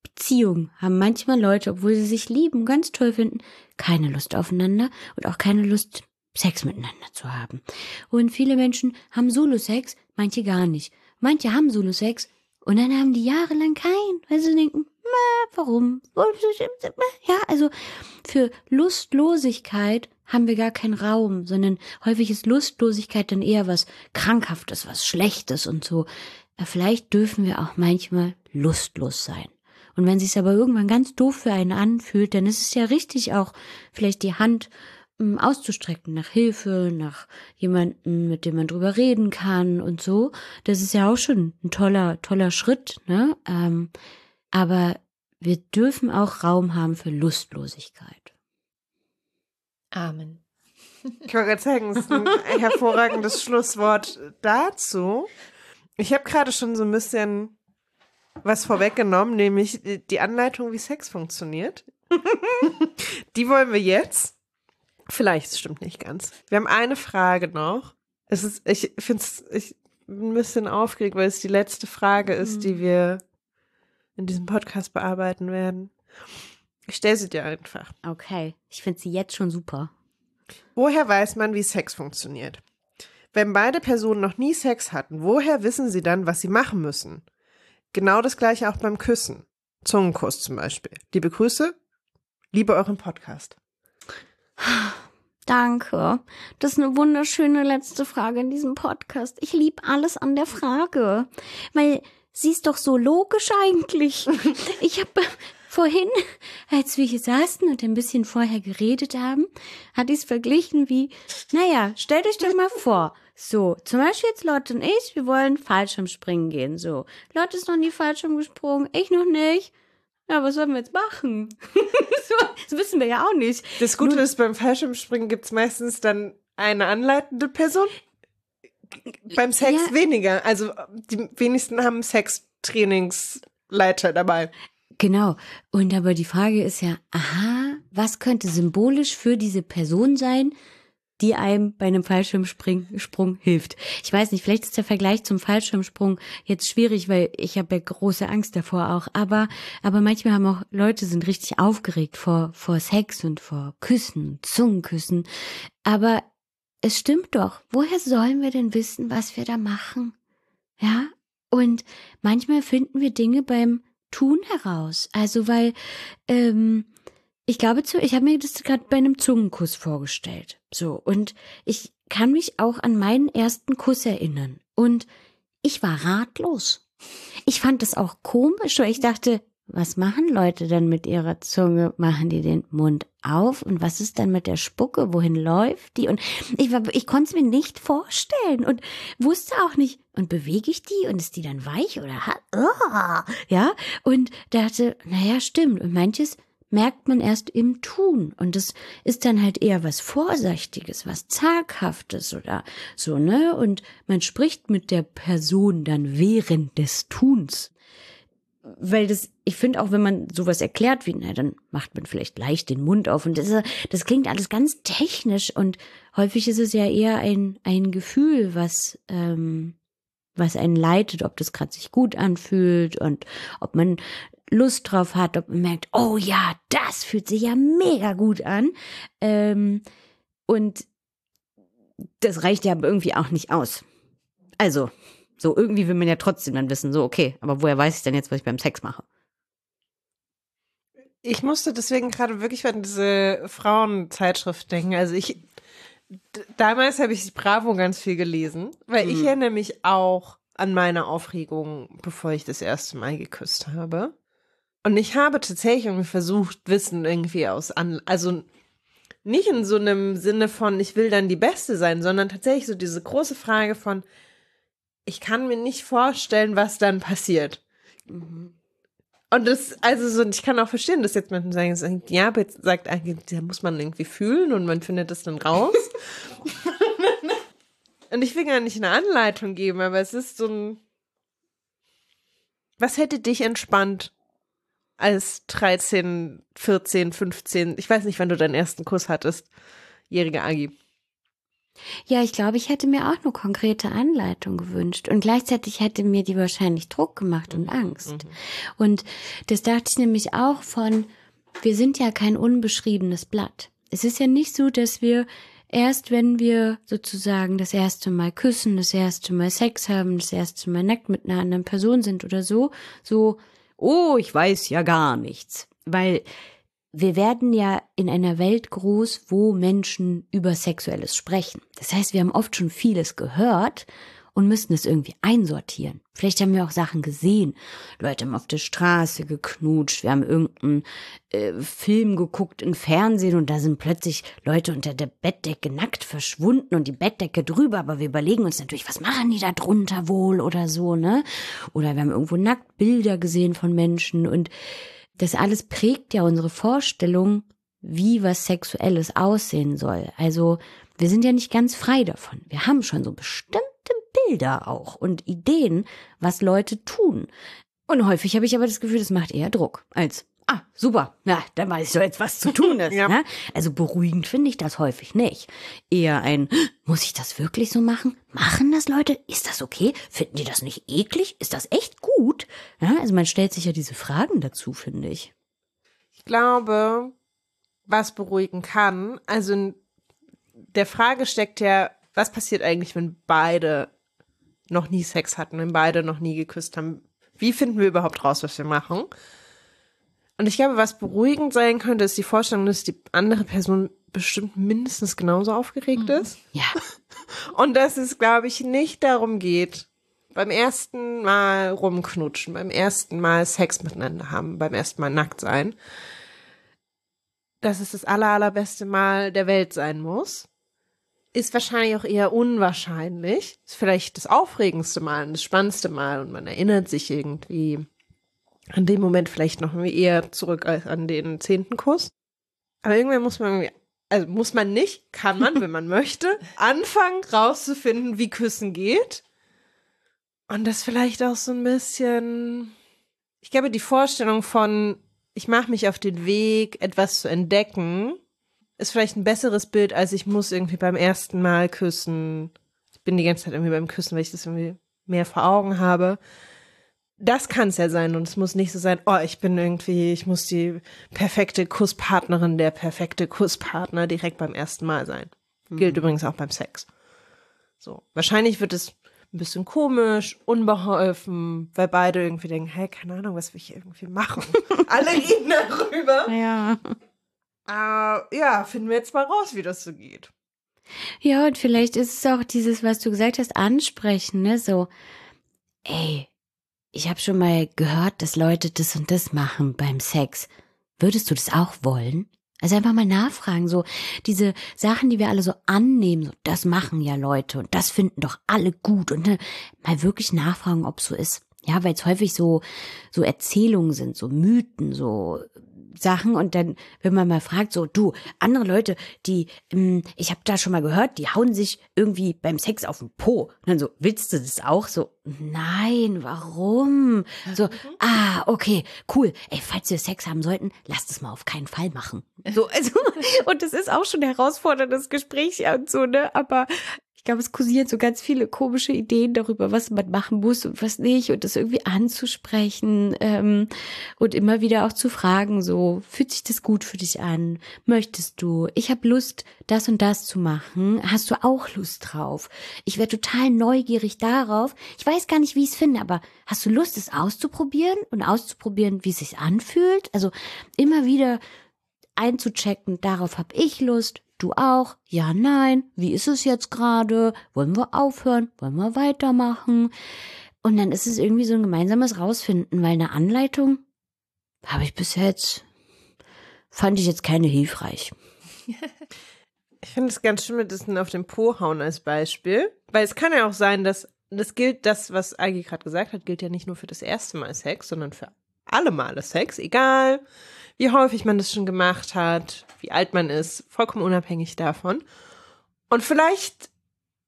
Beziehung haben manchmal Leute, obwohl sie sich lieben, ganz toll finden, keine Lust aufeinander und auch keine Lust, Sex miteinander zu haben. Und viele Menschen haben Solo-Sex, manche gar nicht. Manche haben Solo-Sex und dann haben die jahrelang keinen, weil sie denken, warum? Ja, also für Lustlosigkeit haben wir gar keinen Raum, sondern häufig ist Lustlosigkeit dann eher was Krankhaftes, was Schlechtes und so. Ja, vielleicht dürfen wir auch manchmal lustlos sein. Und wenn sich's aber irgendwann ganz doof für einen anfühlt, dann ist es ja richtig auch vielleicht die Hand auszustrecken nach Hilfe, nach jemandem, mit dem man drüber reden kann und so. Das ist ja auch schon ein toller, toller Schritt, ne? Ähm, aber wir dürfen auch Raum haben für Lustlosigkeit. Amen. Ich wollte gerade sagen, das ist ein *laughs* hervorragendes Schlusswort dazu. Ich habe gerade schon so ein bisschen was vorweggenommen, nämlich die Anleitung, wie Sex funktioniert. *laughs* die wollen wir jetzt. Vielleicht, es stimmt nicht ganz. Wir haben eine Frage noch. Es ist, ich finde es, ich bin ein bisschen aufgeregt, weil es die letzte Frage ist, die wir in diesem Podcast bearbeiten werden. Ich stelle sie dir einfach. Okay, ich finde sie jetzt schon super. Woher weiß man, wie Sex funktioniert? Wenn beide Personen noch nie Sex hatten, woher wissen sie dann, was sie machen müssen? Genau das gleiche auch beim Küssen. Zungenkuss zum Beispiel. Liebe Grüße, liebe euren Podcast. Danke. Das ist eine wunderschöne letzte Frage in diesem Podcast. Ich liebe alles an der Frage, weil sie ist doch so logisch eigentlich. *laughs* Ich habe vorhin, als wir hier saßen und ein bisschen vorher geredet haben, hatte ich es verglichen wie, naja, stellt euch doch mal vor, so, zum Beispiel jetzt Lotte und ich, wir wollen Fallschirmspringen gehen, so. Lotte ist noch nie Fallschirm gesprungen, ich noch nicht. Ja, was sollen wir jetzt machen? *laughs* das wissen wir ja auch nicht. Das Gute ist, beim Fallschirmspringen gibt es meistens dann eine anleitende Person. Beim Sex Ja. weniger. Also die wenigsten haben Sextrainingsleiter dabei. Genau. Und aber die Frage ist ja, aha, was könnte symbolisch für diese Person sein, die einem bei einem Fallschirmsprung Sprung hilft? Ich weiß nicht, vielleicht ist der Vergleich zum Fallschirmsprung jetzt schwierig, weil ich habe ja große Angst davor auch. Aber, aber manchmal haben auch Leute sind richtig aufgeregt vor, vor Sex und vor Küssen, Zungenküssen. Aber es stimmt doch. Woher sollen wir denn wissen, was wir da machen? Ja? Und manchmal finden wir Dinge beim Tun heraus. Also weil ähm, ich glaube zu, ich habe mir das gerade bei einem Zungenkuss vorgestellt. So und ich kann mich auch an meinen ersten Kuss erinnern und ich war ratlos. Ich fand das auch komisch, weil ich dachte, was machen Leute dann mit ihrer Zunge? Machen die den Mund auf? Und was ist dann mit der Spucke? Wohin läuft die? Und ich, war, ich konnte es mir nicht vorstellen und wusste auch nicht, und bewege ich die? Und ist die dann weich oder ja? Und dachte, naja, stimmt. Und manches merkt man erst im Tun. Und das ist dann halt eher was Vorsichtiges, was Zaghaftes oder so, ne? Und man spricht mit der Person dann während des Tuns weil das, ich finde auch, wenn man sowas erklärt wie, na, dann macht man vielleicht leicht den Mund auf und das, das klingt alles ganz technisch und häufig ist es ja eher ein, ein Gefühl, was, ähm, was einen leitet, ob das gerade sich gut anfühlt und ob man Lust drauf hat, ob man merkt, oh ja, das fühlt sich ja mega gut an. Ähm, und das reicht ja aber irgendwie auch nicht aus. Also, so irgendwie will man ja trotzdem dann wissen, so, okay, aber woher weiß ich denn jetzt, was ich beim Sex mache? Ich musste deswegen gerade wirklich an diese Frauenzeitschrift denken. Also ich, damals habe ich Bravo ganz viel gelesen, weil ich Mhm. erinnere mich auch an meine Aufregung, bevor ich das erste Mal geküsst habe. Und ich habe tatsächlich irgendwie versucht, Wissen irgendwie aus an, also nicht in so einem Sinne von, ich will dann die Beste sein, sondern tatsächlich so diese große Frage von, ich kann mir nicht vorstellen, was dann passiert. Und das, also so, ich kann auch verstehen, dass jetzt Menschen sagen, sagen, ja, aber jetzt sagt eigentlich, da muss man irgendwie fühlen und man findet das dann raus. *laughs* und ich will gar nicht eine Anleitung geben, aber es ist so ein, was hätte dich entspannt als 13, 14, 15, ich weiß nicht, wann du deinen ersten Kuss hattest, jährige Agi. Ja, ich glaube, ich hätte mir auch eine konkrete Anleitung gewünscht. Und gleichzeitig hätte mir die wahrscheinlich Druck gemacht und Angst. Und das dachte ich nämlich auch von, wir sind ja kein unbeschriebenes Blatt. Es ist ja nicht so, dass wir erst, wenn wir sozusagen das erste Mal küssen, das erste Mal Sex haben, das erste Mal nackt mit einer anderen Person sind oder so, so, oh, ich weiß ja gar nichts. Weil wir werden ja in einer Welt groß, wo Menschen über Sexuelles sprechen. Das heißt, wir haben oft schon vieles gehört und müssten es irgendwie einsortieren. Vielleicht haben wir auch Sachen gesehen. Leute haben auf der Straße geknutscht, wir haben irgendeinen äh, Film geguckt im Fernsehen und da sind plötzlich Leute unter der Bettdecke nackt verschwunden und die Bettdecke drüber, aber wir überlegen uns natürlich, was machen die da drunter wohl oder so, ne? Oder wir haben irgendwo nackt Bilder gesehen von Menschen und das alles prägt ja unsere Vorstellung, wie was Sexuelles aussehen soll. Also wir sind ja nicht ganz frei davon. Wir haben schon so bestimmte Bilder auch und Ideen, was Leute tun. Und häufig habe ich aber das Gefühl, das macht eher Druck als Ah, super. Ja, dann weiß ich so jetzt, was zu tun *laughs* ist. ja. ne? Also beruhigend finde ich das häufig nicht. Eher ein, muss ich das wirklich so machen? Machen das Leute? Ist das okay? Finden die das nicht eklig? Ist das echt gut? Ja, also man stellt sich ja diese Fragen dazu, finde ich. Ich glaube, was beruhigen kann, also der Frage steckt ja, was passiert eigentlich, wenn beide noch nie Sex hatten, wenn beide noch nie geküsst haben? Wie finden wir überhaupt raus, was wir machen? Und ich glaube, was beruhigend sein könnte, ist die Vorstellung, dass die andere Person bestimmt mindestens genauso aufgeregt mhm. ist. Ja. *laughs* Und dass es, glaube ich, nicht darum geht, beim ersten Mal rumknutschen, beim ersten Mal Sex miteinander haben, beim ersten Mal nackt sein, dass es das aller, allerbeste Mal der Welt sein muss. Ist wahrscheinlich auch eher unwahrscheinlich. Ist vielleicht das aufregendste Mal, das spannendste Mal und man erinnert sich irgendwie an dem Moment vielleicht noch eher zurück als an den zehnten Kuss. Aber irgendwann muss man also muss man nicht, kann man, wenn man *laughs* möchte, anfangen rauszufinden, wie Küssen geht. Und das vielleicht auch so ein bisschen, ich glaube, die Vorstellung von, ich mache mich auf den Weg, etwas zu entdecken, ist vielleicht ein besseres Bild, als ich muss irgendwie beim ersten Mal küssen. Ich bin die ganze Zeit irgendwie beim Küssen, weil ich das irgendwie mehr vor Augen habe das kann es ja sein und es muss nicht so sein, oh, ich bin irgendwie, ich muss die perfekte Kusspartnerin, der perfekte Kusspartner direkt beim ersten Mal sein. Mhm. Gilt übrigens auch beim Sex. So, wahrscheinlich wird es ein bisschen komisch, unbeholfen, weil beide irgendwie denken, hey, keine Ahnung, was will ich irgendwie machen. *laughs* Alle reden darüber. Ja. Äh, ja, finden wir jetzt mal raus, wie das so geht. Ja, und vielleicht ist es auch dieses, was du gesagt hast, ansprechen, ne? So, ey, ich habe schon mal gehört, dass Leute das und das machen beim Sex. Würdest du das auch wollen? Also einfach mal nachfragen, so diese Sachen, die wir alle so annehmen, so das machen ja Leute und das finden doch alle gut und ne, mal wirklich nachfragen, ob so ist. Ja, weil es häufig so so Erzählungen sind, so Mythen, so Sachen und dann, wenn man mal fragt, so du, andere Leute, die, ähm, ich habe da schon mal gehört, die hauen sich irgendwie beim Sex auf den Po. Und dann so, willst du das auch? So, nein, warum? So, ah, okay, cool. Ey, falls wir Sex haben sollten, lasst es mal auf keinen Fall machen. So, also, *laughs* und das ist auch schon ein herausforderndes Gespräch und so, ne? Aber glaube, es kursieren so ganz viele komische Ideen darüber, was man machen muss und was nicht und das irgendwie anzusprechen ähm, und immer wieder auch zu fragen, so, fühlt sich das gut für dich an? Möchtest du? Ich habe Lust, das und das zu machen. Hast du auch Lust drauf? Ich wäre total neugierig darauf. Ich weiß gar nicht, wie ich es finde, aber hast du Lust, es auszuprobieren und auszuprobieren, wie es sich anfühlt? Also immer wieder einzuchecken, darauf habe ich Lust, Du auch? Ja, nein. Wie ist es jetzt gerade? Wollen wir aufhören? Wollen wir weitermachen? Und dann ist es irgendwie so ein gemeinsames Rausfinden, weil eine Anleitung habe ich bis jetzt, fand ich jetzt keine hilfreich. *laughs* Ich finde es ganz schön mit diesem auf den Po hauen als Beispiel, weil es kann ja auch sein, dass das gilt, das, was Agi gerade gesagt hat, gilt ja nicht nur für das erste Mal Sex, sondern für alle Male Sex, egal wie häufig man das schon gemacht hat, wie alt man ist, vollkommen unabhängig davon. Und vielleicht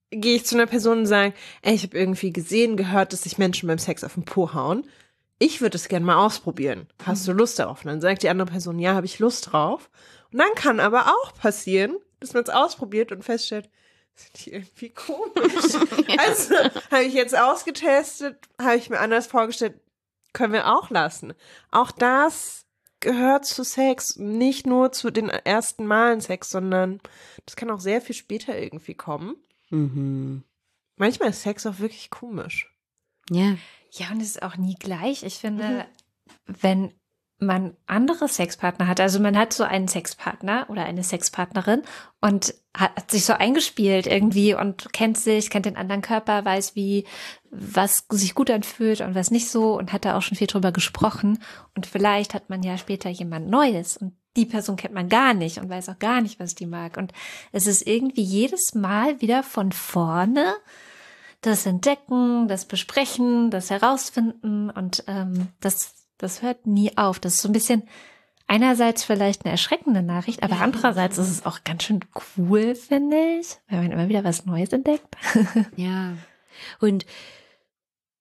gehe ich zu einer Person und sage, ey, ich habe irgendwie gesehen, gehört, dass sich Menschen beim Sex auf den Po hauen. Ich würde es gerne mal ausprobieren. Hast du Lust darauf? Und dann sagt die andere Person, ja, habe ich Lust drauf. Und dann kann aber auch passieren, dass man es ausprobiert und feststellt, sind die irgendwie komisch. *laughs* Also habe ich jetzt ausgetestet, habe ich mir anders vorgestellt, können wir auch lassen. Auch das gehört zu Sex, nicht nur zu den ersten Malen Sex, sondern das kann auch sehr viel später irgendwie kommen. Mhm. Manchmal ist Sex auch wirklich komisch. Ja. Ja, und es ist auch nie gleich. Ich finde, mhm. wenn man andere Sexpartner hat, also man hat so einen Sexpartner oder eine Sexpartnerin und hat sich so eingespielt irgendwie und kennt sich, kennt den anderen Körper, weiß wie, was sich gut anfühlt und was nicht so und hat da auch schon viel drüber gesprochen. Und vielleicht hat man ja später jemand Neues und die Person kennt man gar nicht und weiß auch gar nicht, was die mag. Und es ist irgendwie jedes Mal wieder von vorne das Entdecken, das Besprechen, das Herausfinden und ähm, das, das hört nie auf. Das ist so ein bisschen einerseits vielleicht eine erschreckende Nachricht, aber andererseits ist es auch ganz schön cool, finde ich, weil man immer wieder was Neues entdeckt. *laughs* Ja. Und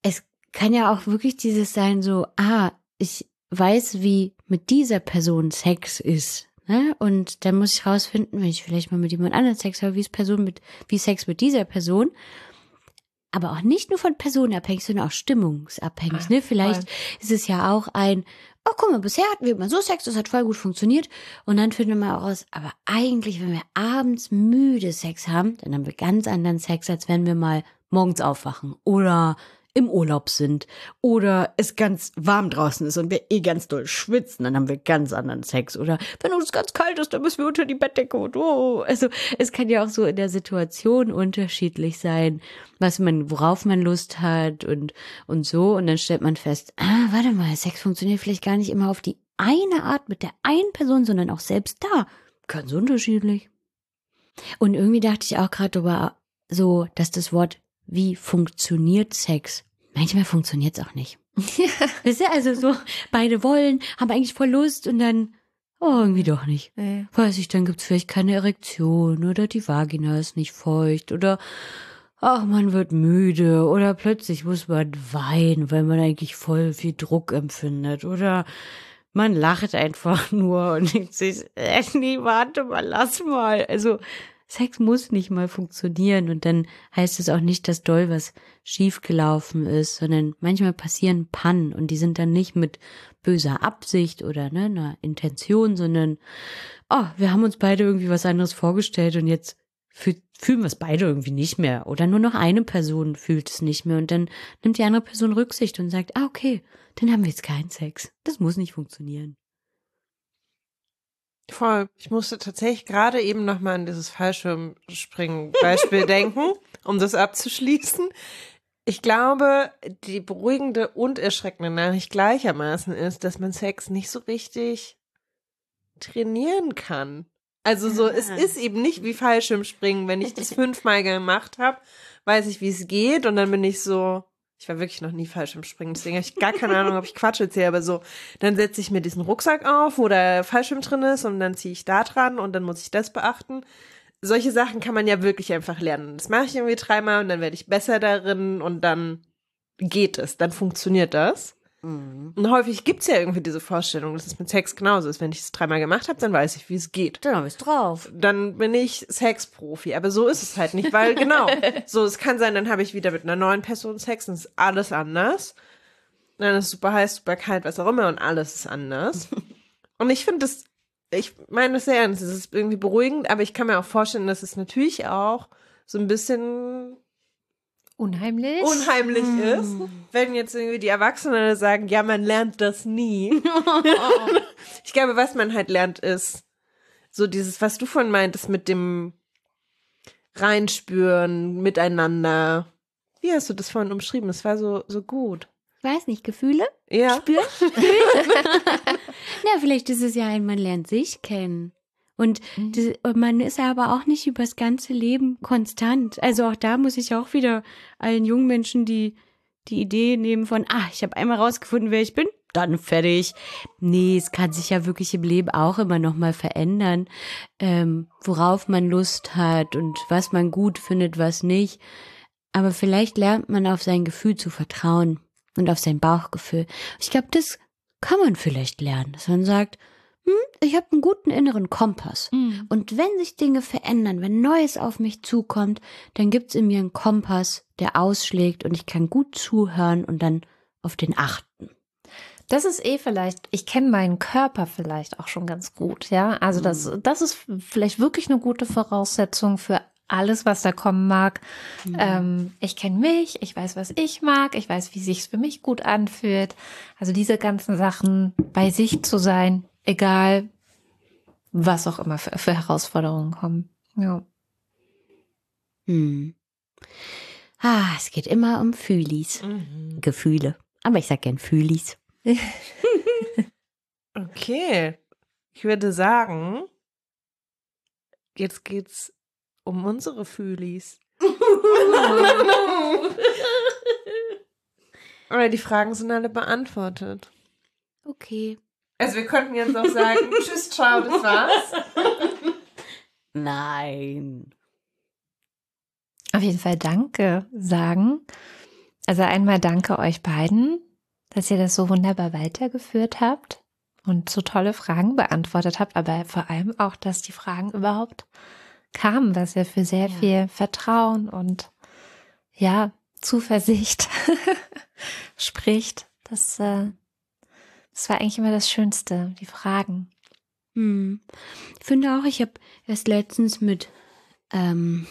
es kann ja auch wirklich dieses sein, so, ah, ich weiß, wie mit dieser Person Sex ist. Ne? Und dann muss ich rausfinden, wenn ich vielleicht mal mit jemand anderem Sex habe, wie ist Person mit, wie Sex mit dieser Person. Aber auch nicht nur von Personen abhängig, sondern auch stimmungsabhängig. Ah, ne? Vielleicht voll. ist es ja auch ein, oh guck mal, bisher hatten wir immer so Sex, das hat voll gut funktioniert. Und dann finden wir raus, aber eigentlich, wenn wir abends müde Sex haben, dann haben wir ganz anderen Sex, als wenn wir mal morgens aufwachen oder im Urlaub sind oder es ganz warm draußen ist und wir eh ganz doll schwitzen, dann haben wir ganz anderen Sex. Oder wenn uns ganz kalt ist, dann müssen wir unter die Bettdecke und oh. Also es kann ja auch so in der Situation unterschiedlich sein, was man, worauf man Lust hat und, und so. Und dann stellt man fest, ah, warte mal, Sex funktioniert vielleicht gar nicht immer auf die eine Art mit der einen Person, sondern auch selbst da. Ganz unterschiedlich. Und irgendwie dachte ich auch gerade darüber so, dass das Wort wie funktioniert Sex? Manchmal funktioniert es auch nicht. *laughs* Wisst ihr, also so, beide wollen, haben eigentlich voll Lust und dann, oh, irgendwie doch nicht. Nee. Weiß ich, dann gibt's vielleicht keine Erektion oder die Vagina ist nicht feucht oder ach, man wird müde oder plötzlich muss man weinen, weil man eigentlich voll viel Druck empfindet oder man lacht einfach *laughs* nur und denkt sich, äh, nee, warte mal, lass mal. Also Sex muss nicht mal funktionieren und dann heißt es auch nicht, dass doll was schiefgelaufen ist, sondern manchmal passieren Pannen und die sind dann nicht mit böser Absicht oder ne, einer Intention, sondern oh, wir haben uns beide irgendwie was anderes vorgestellt und jetzt fühl, fühlen wir es beide irgendwie nicht mehr oder nur noch eine Person fühlt es nicht mehr und dann nimmt die andere Person Rücksicht und sagt, ah okay, dann haben wir jetzt keinen Sex. Das muss nicht funktionieren. Voll. Ich musste tatsächlich gerade eben nochmal an dieses Fallschirmspringen-Beispiel *laughs* denken, um das abzuschließen. Ich glaube, die beruhigende und erschreckende Nachricht gleichermaßen ist, dass man Sex nicht so richtig trainieren kann. Also so, es ist eben nicht wie Fallschirmspringen. Wenn ich das fünfmal gemacht habe, weiß ich, wie es geht und dann bin ich so, ich war wirklich noch nie Fallschirmspringen, deswegen habe ich gar keine Ahnung, ob ich Quatsch erzähle, aber so, dann setze ich mir diesen Rucksack auf, wo der Fallschirm drin ist und dann ziehe ich da dran und dann muss ich das beachten. Solche Sachen kann man ja wirklich einfach lernen. Das mache ich irgendwie dreimal und dann werde ich besser darin und dann geht es, dann funktioniert das. Und häufig gibt's ja irgendwie diese Vorstellung, dass es mit Sex genauso ist. Wenn ich es dreimal gemacht habe, dann weiß ich, wie es geht. Dann habe ich drauf. Dann bin ich Sexprofi. Aber so ist es halt nicht, weil *laughs* genau, so es kann sein, dann habe ich wieder mit einer neuen Person Sex und es ist alles anders. Dann ist es super heiß, super kalt, was auch immer und alles ist anders. *laughs* Und ich finde das, ich meine das sehr ernst, es ist irgendwie beruhigend, aber ich kann mir auch vorstellen, dass es natürlich auch so ein bisschen Unheimlich. unheimlich ist, wenn jetzt irgendwie die Erwachsenen sagen, ja, man lernt das nie. *laughs* ich glaube, was man halt lernt, ist so dieses, was du vorhin meintest mit dem Reinspüren, miteinander. Wie hast du das vorhin umschrieben? Es war so, so gut. Ich weiß nicht, Gefühle? Ja. Spüren? *laughs* *laughs* Na, vielleicht ist es ja ein, man lernt sich kennen. Und, das, und man ist aber auch nicht übers ganze Leben konstant. Also auch da muss ich auch wieder allen jungen Menschen die, die Idee nehmen von, ah, ich habe einmal rausgefunden, wer ich bin, dann fertig. Nee, es kann sich ja wirklich im Leben auch immer noch mal verändern, ähm, worauf man Lust hat und was man gut findet, was nicht. Aber vielleicht lernt man auf sein Gefühl zu vertrauen und auf sein Bauchgefühl. Ich glaube, das kann man vielleicht lernen, dass man sagt, hm, ich habe einen guten inneren Kompass. Mhm. Und wenn sich Dinge verändern, wenn Neues auf mich zukommt, dann gibt's in mir einen Kompass, der ausschlägt und ich kann gut zuhören und dann auf den achten. Das ist eh vielleicht, ich kenne meinen Körper vielleicht auch schon ganz gut, ja. Also das, das ist vielleicht wirklich eine gute Voraussetzung für alles, was da kommen mag. Ähm, ich kenne mich, ich weiß, was ich mag, ich weiß, wie sich's für mich gut anfühlt. Also diese ganzen Sachen bei sich zu sein, egal was auch immer für, für Herausforderungen kommen. Ja. Hm. Ah, es geht immer um Fühlis. Mhm. Gefühle. Aber ich sag gern Fühlis. *laughs* *laughs* Okay. Ich würde sagen, jetzt geht's um unsere Fühlis. *laughs* Aber die Fragen sind alle beantwortet. Okay. Also wir könnten jetzt auch sagen, *laughs* tschüss, ciao, das war's. Nein. Auf jeden Fall Danke sagen. Also einmal danke euch beiden, dass ihr das so wunderbar weitergeführt habt und so tolle Fragen beantwortet habt, aber vor allem auch, dass die Fragen überhaupt kamen, was ja für sehr Ja. viel Vertrauen und ja, Zuversicht *laughs* spricht. Das, äh, das war eigentlich immer das Schönste, die Fragen. Hm. Ich finde auch, ich habe erst letztens mit ähm,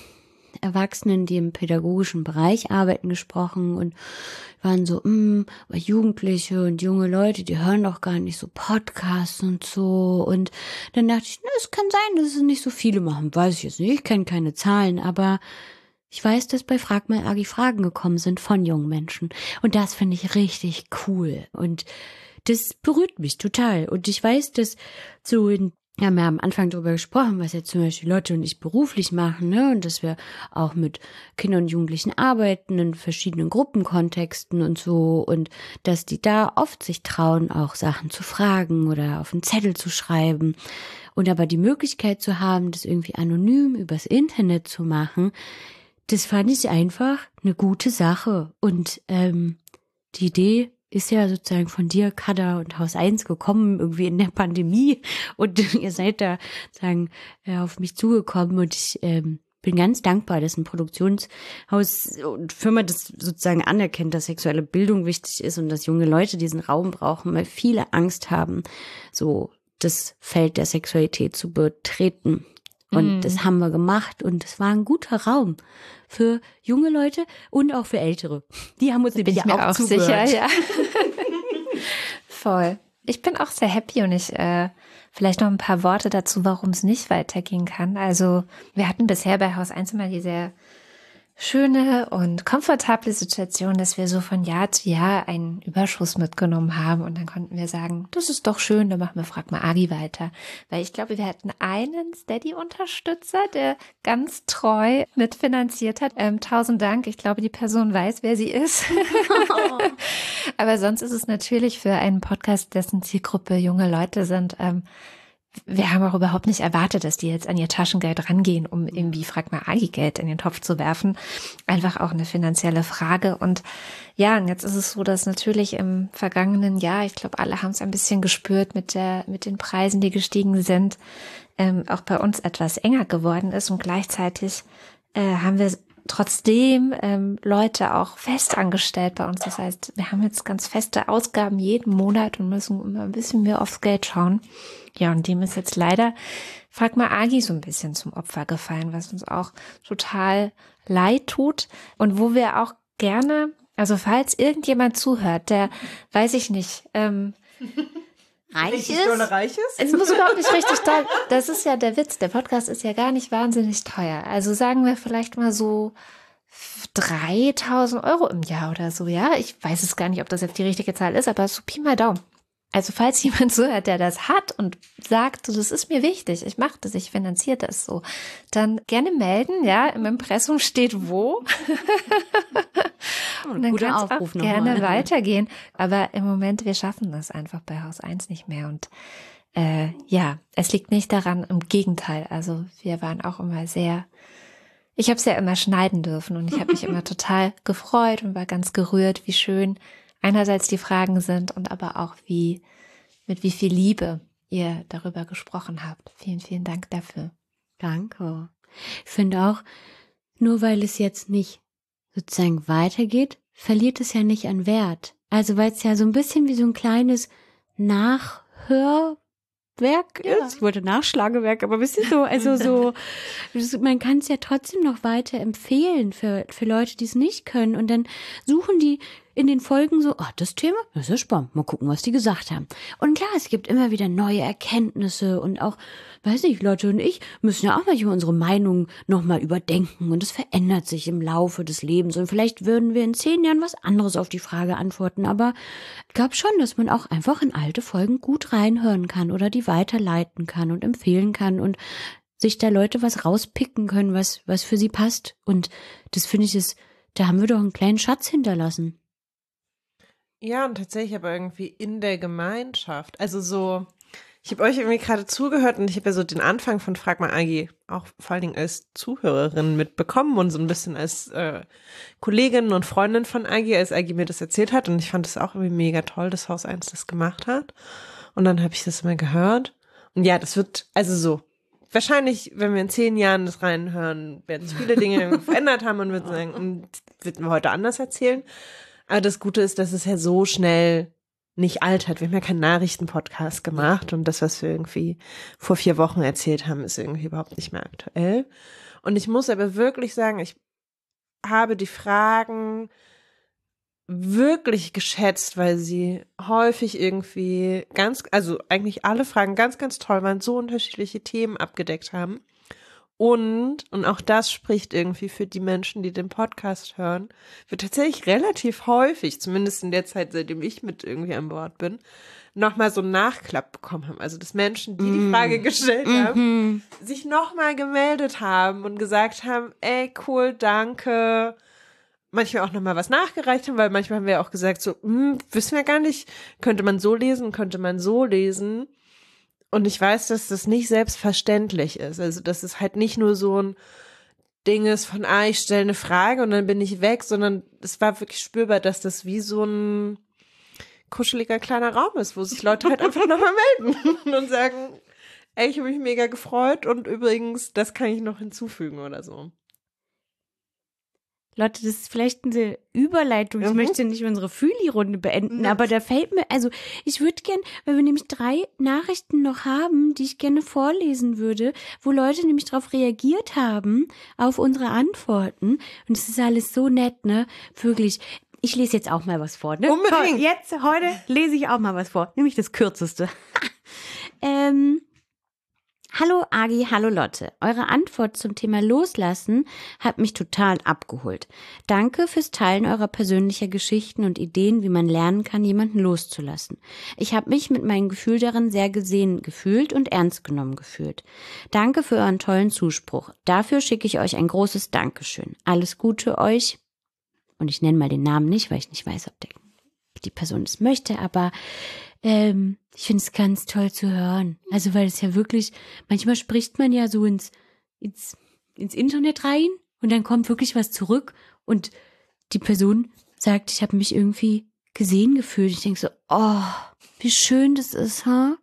Erwachsenen, die im pädagogischen Bereich arbeiten, gesprochen und waren so, hm, aber Jugendliche und junge Leute, die hören doch gar nicht so Podcasts und so. Und dann dachte ich, na, es kann sein, dass es nicht so viele machen. Weiß ich jetzt nicht, ich kenne keine Zahlen, aber ich weiß, dass bei Frag mal Agi Fragen gekommen sind von jungen Menschen. Und das finde ich richtig cool. Und das berührt mich total. Und ich weiß, dass so in wir haben ja am Anfang darüber gesprochen, was jetzt zum Beispiel Leute und ich beruflich machen, ne? Und dass wir auch mit Kindern und Jugendlichen arbeiten in verschiedenen Gruppenkontexten und so. Und dass die da oft sich trauen, auch Sachen zu fragen oder auf einen Zettel zu schreiben. Und aber die Möglichkeit zu haben, das irgendwie anonym übers Internet zu machen, das fand ich einfach eine gute Sache. Und ähm, die Idee ist ja sozusagen von dir, Kada und Haus 1 gekommen, irgendwie in der Pandemie. Und *laughs* ihr seid da sagen äh, auf mich zugekommen und ich ähm, bin ganz dankbar, dass ein Produktionshaus und Firma das sozusagen anerkennt, dass sexuelle Bildung wichtig ist und dass junge Leute diesen Raum brauchen, weil viele Angst haben, so das Feld der Sexualität zu betreten. Und Mhm. das haben wir gemacht und es war ein guter Raum für junge Leute und auch für Ältere. Die haben uns Bin nämlich ich mir auch, auch zugehört. sicher, ja. *laughs* Voll. Ich bin auch sehr happy und ich äh, vielleicht noch ein paar Worte dazu, warum es nicht weitergehen kann. Also wir hatten bisher bei Haus 1 immer die sehr schöne und komfortable Situation, dass wir so von Jahr zu Jahr einen Überschuss mitgenommen haben und dann konnten wir sagen, das ist doch schön, dann machen wir Frag mal Agi weiter. Weil ich glaube, wir hatten einen Steady-Unterstützer, der ganz treu mitfinanziert hat. Ähm, tausend Dank. Ich glaube, die Person weiß, wer sie ist. *laughs* Aber sonst ist es natürlich für einen Podcast, dessen Zielgruppe junge Leute sind, ähm, wir haben auch überhaupt nicht erwartet, dass die jetzt an ihr Taschengeld rangehen, um irgendwie Frag mal Agi Geld in den Topf zu werfen. Einfach auch eine finanzielle Frage. Und ja, und jetzt ist es so, dass natürlich im vergangenen Jahr, ich glaube, alle haben es ein bisschen gespürt mit der, mit den Preisen, die gestiegen sind, ähm, auch bei uns etwas enger geworden ist und gleichzeitig äh, haben wir trotzdem ähm, Leute auch fest angestellt bei uns. Das heißt, wir haben jetzt ganz feste Ausgaben jeden Monat und müssen immer ein bisschen mehr aufs Geld schauen. Ja, und dem ist jetzt leider, frag mal Agi so ein bisschen zum Opfer gefallen, was uns auch total leid tut und wo wir auch gerne, also falls irgendjemand zuhört, der, weiß ich nicht, ähm, *laughs* reich Richtig ist, dolle reich ist? es muss überhaupt nicht richtig *laughs* toll. Das ist ja der Witz. Der Podcast ist ja gar nicht wahnsinnig teuer. Also sagen wir vielleicht mal so 3000 Euro im Jahr oder so, ja. Ich weiß es gar nicht, ob das jetzt die richtige Zahl ist, aber so Pi mal Daumen. Also falls *laughs* jemand zuhört, der das hat und sagt, das ist mir wichtig, ich mache das, ich finanziere das so, dann gerne melden, ja. Im Impressum steht wo. *laughs* Und dann kann es auch gerne weitergehen. Aber im Moment, wir schaffen das einfach bei Haus 1 nicht mehr. Und äh, ja, es liegt nicht daran, im Gegenteil. Also wir waren auch immer sehr, ich habe es ja immer schneiden dürfen und ich habe mich immer *laughs* total gefreut und war ganz gerührt, wie schön einerseits die Fragen sind und aber auch wie, mit wie viel Liebe ihr darüber gesprochen habt. Vielen, vielen Dank dafür. Danke. Ich finde auch, nur weil es jetzt nicht sozusagen weitergeht, verliert es ja nicht an Wert. Also weil es ja so ein bisschen wie so ein kleines Nachhörwerk Ja. ist. Ich wollte Nachschlagewerk, aber ein bisschen so, also so, *laughs* man kann es ja trotzdem noch weiter empfehlen für, für Leute, die es nicht können. Und dann suchen die in den Folgen so, ah, das Thema, das ist ja spannend, mal gucken, was die gesagt haben. Und klar, es gibt immer wieder neue Erkenntnisse und auch, weiß nicht, Leute und ich müssen ja auch manchmal unsere Meinung nochmal überdenken und es verändert sich im Laufe des Lebens und vielleicht würden wir in zehn Jahren was anderes auf die Frage antworten, aber ich glaube schon, dass man auch einfach in alte Folgen gut reinhören kann oder die weiterleiten kann und empfehlen kann und sich da Leute was rauspicken können, was, was für sie passt. Und das finde ich ist, da haben wir doch einen kleinen Schatz hinterlassen. Ja, und tatsächlich aber irgendwie in der Gemeinschaft. Also so, ich habe euch irgendwie gerade zugehört und ich habe ja so den Anfang von Frag mal Agi auch vor allen Dingen als Zuhörerin mitbekommen und so ein bisschen als äh, Kollegin und Freundin von Agi, als Agi mir das erzählt hat. Und ich fand es auch irgendwie mega toll, dass Haus 1 das gemacht hat. Und dann habe ich das immer gehört. Und ja, das wird, also so, wahrscheinlich, wenn wir in zehn Jahren das reinhören, werden sich viele Dinge *laughs* verändert haben und würden sagen, und wird wir heute anders erzählen. Aber das Gute ist, dass es ja so schnell nicht altert. Wir haben ja keinen Nachrichtenpodcast gemacht und das, was wir irgendwie vor vier Wochen erzählt haben, ist irgendwie überhaupt nicht mehr aktuell. Und ich muss aber wirklich sagen, ich habe die Fragen wirklich geschätzt, weil sie häufig irgendwie ganz, also eigentlich alle Fragen ganz, ganz toll waren, so unterschiedliche Themen abgedeckt haben. Und, und auch das spricht irgendwie für die Menschen, die den Podcast hören, wird tatsächlich relativ häufig, zumindest in der Zeit, seitdem ich mit irgendwie an Bord bin, nochmal so einen Nachklapp bekommen haben. Also, dass Menschen, die die mm. Frage gestellt haben, mm -hmm. sich nochmal gemeldet haben und gesagt haben, ey, cool, danke, manchmal auch nochmal was nachgereicht haben, weil manchmal haben wir auch gesagt, so, hm, wissen wir gar nicht, könnte man so lesen, könnte man so lesen. Und ich weiß, dass das nicht selbstverständlich ist. Also, dass es halt nicht nur so ein Ding ist von, ah, ich stelle eine Frage und dann bin ich weg, sondern es war wirklich spürbar, dass das wie so ein kuscheliger kleiner Raum ist, wo sich Leute halt einfach nochmal melden *laughs* und sagen, ey, ich habe mich mega gefreut und übrigens, das kann ich noch hinzufügen oder so. Leute, das ist vielleicht eine Überleitung. Ich mhm. möchte nicht unsere Fühli-Runde beenden, mhm. aber da fällt mir, also ich würde gern, weil wir nämlich drei Nachrichten noch haben, die ich gerne vorlesen würde, wo Leute nämlich darauf reagiert haben, auf unsere Antworten. Und es ist alles so nett, ne? Wirklich. Ich lese jetzt auch mal was vor, ne? Unbedingt. Jetzt, heute lese ich auch mal was vor, nämlich das kürzeste. *laughs* ähm, Hallo Agi, hallo Lotte. Eure Antwort zum Thema Loslassen hat mich total abgeholt. Danke fürs Teilen eurer persönlicher Geschichten und Ideen, wie man lernen kann, jemanden loszulassen. Ich habe mich mit meinem Gefühl darin sehr gesehen gefühlt und ernst genommen gefühlt. Danke für euren tollen Zuspruch. Dafür schicke ich euch ein großes Dankeschön. Alles Gute euch. Und ich nenne mal den Namen nicht, weil ich nicht weiß, ob der, die Person es möchte, aber ähm, ich finde es ganz toll zu hören. Also, weil es ja wirklich, manchmal spricht man ja so ins, ins, ins Internet rein und dann kommt wirklich was zurück und die Person sagt, ich habe mich irgendwie gesehen gefühlt. Ich denke so, oh, wie schön das ist, ha?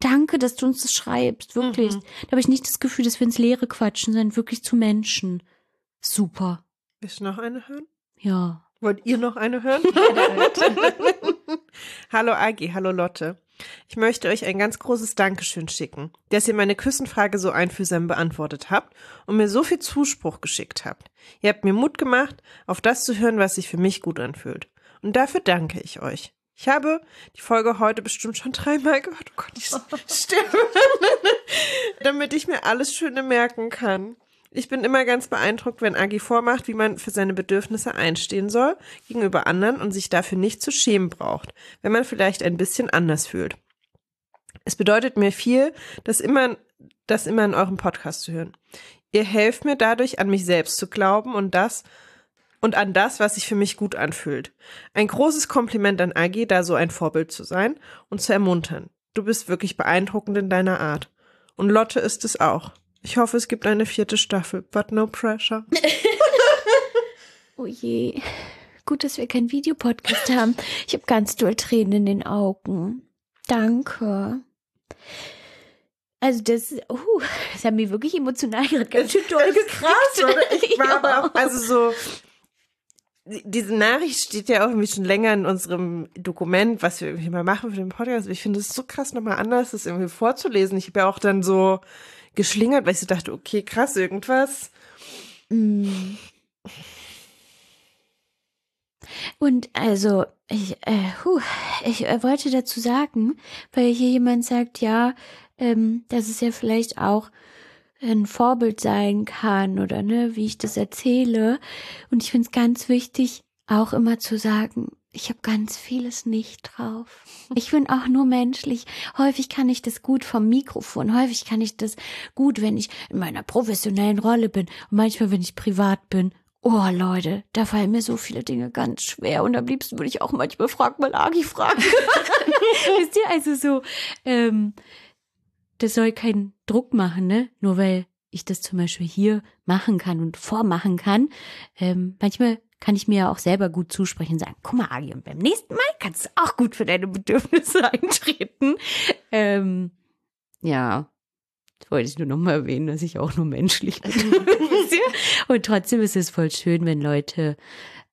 Danke, dass du uns das schreibst, wirklich. Mhm. Da habe ich nicht das Gefühl, dass wir ins Leere quatschen, sondern wirklich zu Menschen. Super. Willst du noch eine hören? Ja. Wollt ihr noch eine hören? *laughs* *laughs* hallo Agi, hallo Lotte. Ich möchte euch ein ganz großes Dankeschön schicken, dass ihr meine Küssenfrage so einfühlsam beantwortet habt und mir so viel Zuspruch geschickt habt. Ihr habt mir Mut gemacht, auf das zu hören, was sich für mich gut anfühlt. Und dafür danke ich euch. Ich habe die Folge heute bestimmt schon dreimal gehört. Oh Gott, ich *laughs* sterbe. Damit ich mir alles Schöne merken kann. Ich bin immer ganz beeindruckt, wenn Agi vormacht, wie man für seine Bedürfnisse einstehen soll gegenüber anderen und sich dafür nicht zu schämen braucht, wenn man vielleicht ein bisschen anders fühlt. Es bedeutet mir viel, das immer, das immer in eurem Podcast zu hören. Ihr helft mir dadurch, an mich selbst zu glauben und das, und an das, was sich für mich gut anfühlt. Ein großes Kompliment an Agi, da so ein Vorbild zu sein und zu ermuntern. Du bist wirklich beeindruckend in deiner Art. Und Lotte ist es auch. Ich hoffe, es gibt eine vierte Staffel, but no pressure. *laughs* oh je. Gut, dass wir keinen Videopodcast haben. Ich habe ganz doll Tränen in den Augen. Danke. Also das, uh, das hat mich wirklich emotional gerade ganz schön doll Krass, oder? Ich war *laughs* aber auch, also so, diese Nachricht steht ja auch irgendwie schon länger in unserem Dokument, was wir irgendwie mal machen für den Podcast. Ich finde es so krass, nochmal anders, das irgendwie vorzulesen. Ich habe ja auch dann so geschlingert, weil ich so dachte, okay, krass, irgendwas. Mm. Und also, ich, äh, huh, ich äh, wollte dazu sagen, weil hier jemand sagt, ja, ähm, dass es ja vielleicht auch ein Vorbild sein kann oder ne, wie ich das erzähle. Und ich finde es ganz wichtig, auch immer zu sagen, ich habe ganz vieles nicht drauf. Ich bin auch nur menschlich. Häufig kann ich das gut vom Mikrofon. Häufig kann ich das gut, wenn ich in meiner professionellen Rolle bin. Und manchmal, wenn ich privat bin. Oh Leute, da fallen mir so viele Dinge ganz schwer. Und am liebsten würde ich auch manchmal frag mal Agi fragen. *laughs* Wisst ihr, also so, ähm, das soll keinen Druck machen, ne? Nur weil ich das zum Beispiel hier machen kann und vormachen kann. Ähm, manchmal kann ich mir ja auch selber gut zusprechen und sagen, guck mal, Agi, und beim nächsten Mal kannst du auch gut für deine Bedürfnisse *laughs* eintreten. Ähm, ja, das wollte ich nur noch mal erwähnen, dass ich auch nur menschlich bin. *laughs* und trotzdem ist es voll schön, wenn Leute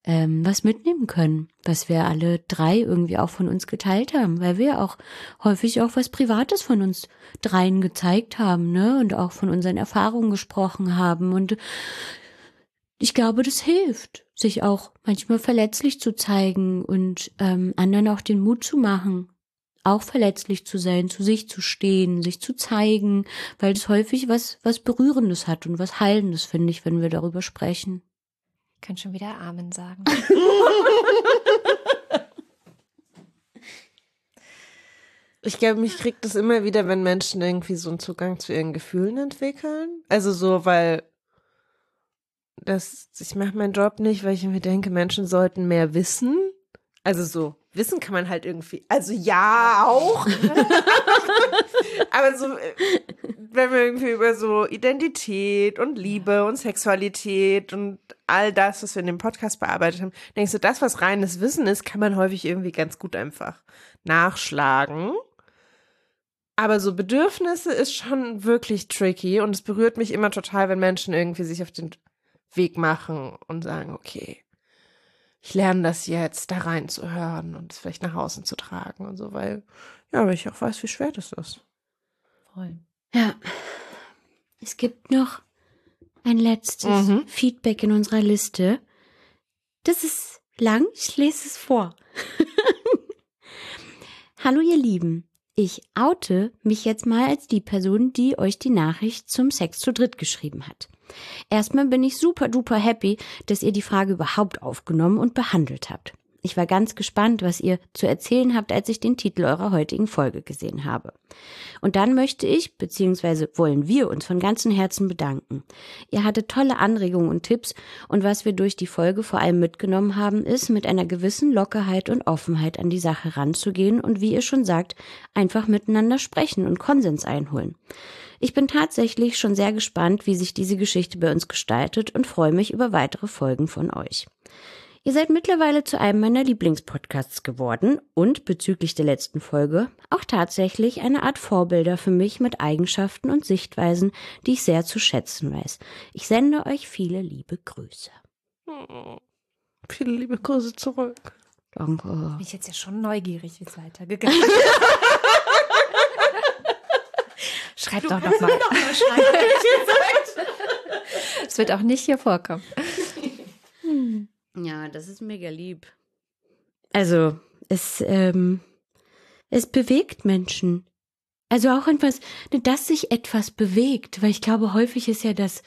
ähm, was mitnehmen können, was wir alle drei irgendwie auch von uns geteilt haben, weil wir auch häufig auch was Privates von uns dreien gezeigt haben, ne, und auch von unseren Erfahrungen gesprochen haben und ich glaube, das hilft, sich auch manchmal verletzlich zu zeigen und ähm, anderen auch den Mut zu machen, auch verletzlich zu sein, zu sich zu stehen, sich zu zeigen, weil es häufig was, was Berührendes hat und was Heilendes, finde ich, wenn wir darüber sprechen. Ich kann schon wieder Amen sagen. *laughs* Ich glaube, mich kriegt das immer wieder, wenn Menschen irgendwie so einen Zugang zu ihren Gefühlen entwickeln. Also so, weil das, ich mache meinen Job nicht, weil ich mir denke, Menschen sollten mehr wissen. Also so, wissen kann man halt irgendwie, also ja auch. *laughs* Aber so, äh, wenn wir irgendwie über so Identität und Liebe und Sexualität und all das, was wir in dem Podcast bearbeitet haben, denkst du, das, was reines Wissen ist, kann man häufig irgendwie ganz gut einfach nachschlagen. Aber so Bedürfnisse ist schon wirklich tricky und es berührt mich immer total, wenn Menschen irgendwie sich auf den Weg machen und sagen, okay, ich lerne das jetzt, da reinzuhören und es vielleicht nach außen zu tragen und so, weil, ja, weil ich auch weiß, wie schwer das ist. Voll. Ja. Es gibt noch ein letztes Mhm. Feedback in unserer Liste. Das ist lang, ich lese es vor. *laughs* Hallo ihr Lieben. Ich oute mich jetzt mal als die Person, die euch die Nachricht zum Sex zu dritt geschrieben hat. Erstmal bin ich super duper happy, dass ihr die Frage überhaupt aufgenommen und behandelt habt. Ich war ganz gespannt, was ihr zu erzählen habt, als ich den Titel eurer heutigen Folge gesehen habe. Und dann möchte ich, beziehungsweise wollen wir uns von ganzem Herzen bedanken. Ihr hattet tolle Anregungen und Tipps und was wir durch die Folge vor allem mitgenommen haben, ist, mit einer gewissen Lockerheit und Offenheit an die Sache ranzugehen und wie ihr schon sagt, einfach miteinander sprechen und Konsens einholen. Ich bin tatsächlich schon sehr gespannt, wie sich diese Geschichte bei uns gestaltet und freue mich über weitere Folgen von euch. Ihr seid mittlerweile zu einem meiner Lieblingspodcasts geworden und bezüglich der letzten Folge auch tatsächlich eine Art Vorbilder für mich mit Eigenschaften und Sichtweisen, die ich sehr zu schätzen weiß. Ich sende euch viele liebe Grüße. Viele liebe Grüße zurück. Danke. Bin ich jetzt ja schon neugierig, wie es weitergegangen ist. *laughs* Schreibt doch noch mal. Es wird auch nicht hier vorkommen. Ja, das ist mega lieb. Also, es, ähm, es bewegt Menschen. Also auch etwas, dass sich etwas bewegt, weil ich glaube, häufig ist ja das,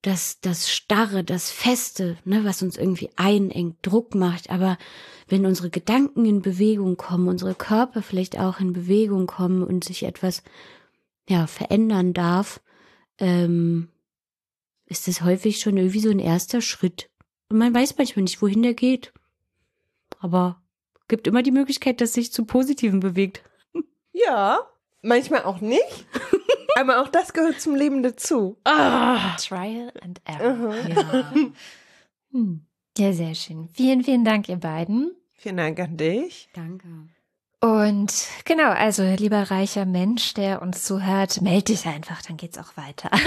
das, das Starre, das Feste, ne, was uns irgendwie einengt, Druck macht. Aber wenn unsere Gedanken in Bewegung kommen, unsere Körper vielleicht auch in Bewegung kommen und sich etwas, ja, verändern darf, ähm, ist das häufig schon irgendwie so ein erster Schritt. Und man weiß manchmal nicht, wohin der geht. Aber gibt immer die Möglichkeit, dass sich zu Positiven bewegt. *laughs* Ja, manchmal auch nicht. *laughs* Aber auch das gehört zum Leben dazu. Ah. Trial and Error. Mhm. Ja. *laughs* Hm. ja, sehr schön. Vielen, vielen Dank, ihr beiden. Vielen Dank an dich. Danke. Und genau, also lieber reicher Mensch, der uns zuhört, melde dich einfach, dann geht's auch weiter. *laughs*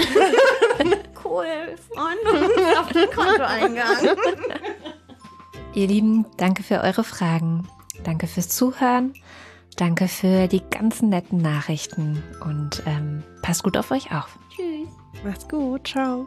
Cool, Freunde. Auf den Kontoeingang. Ihr Lieben, danke für eure Fragen. Danke fürs Zuhören. Danke für die ganzen netten Nachrichten und ähm, passt gut auf euch auf. Tschüss. Macht's gut. Ciao.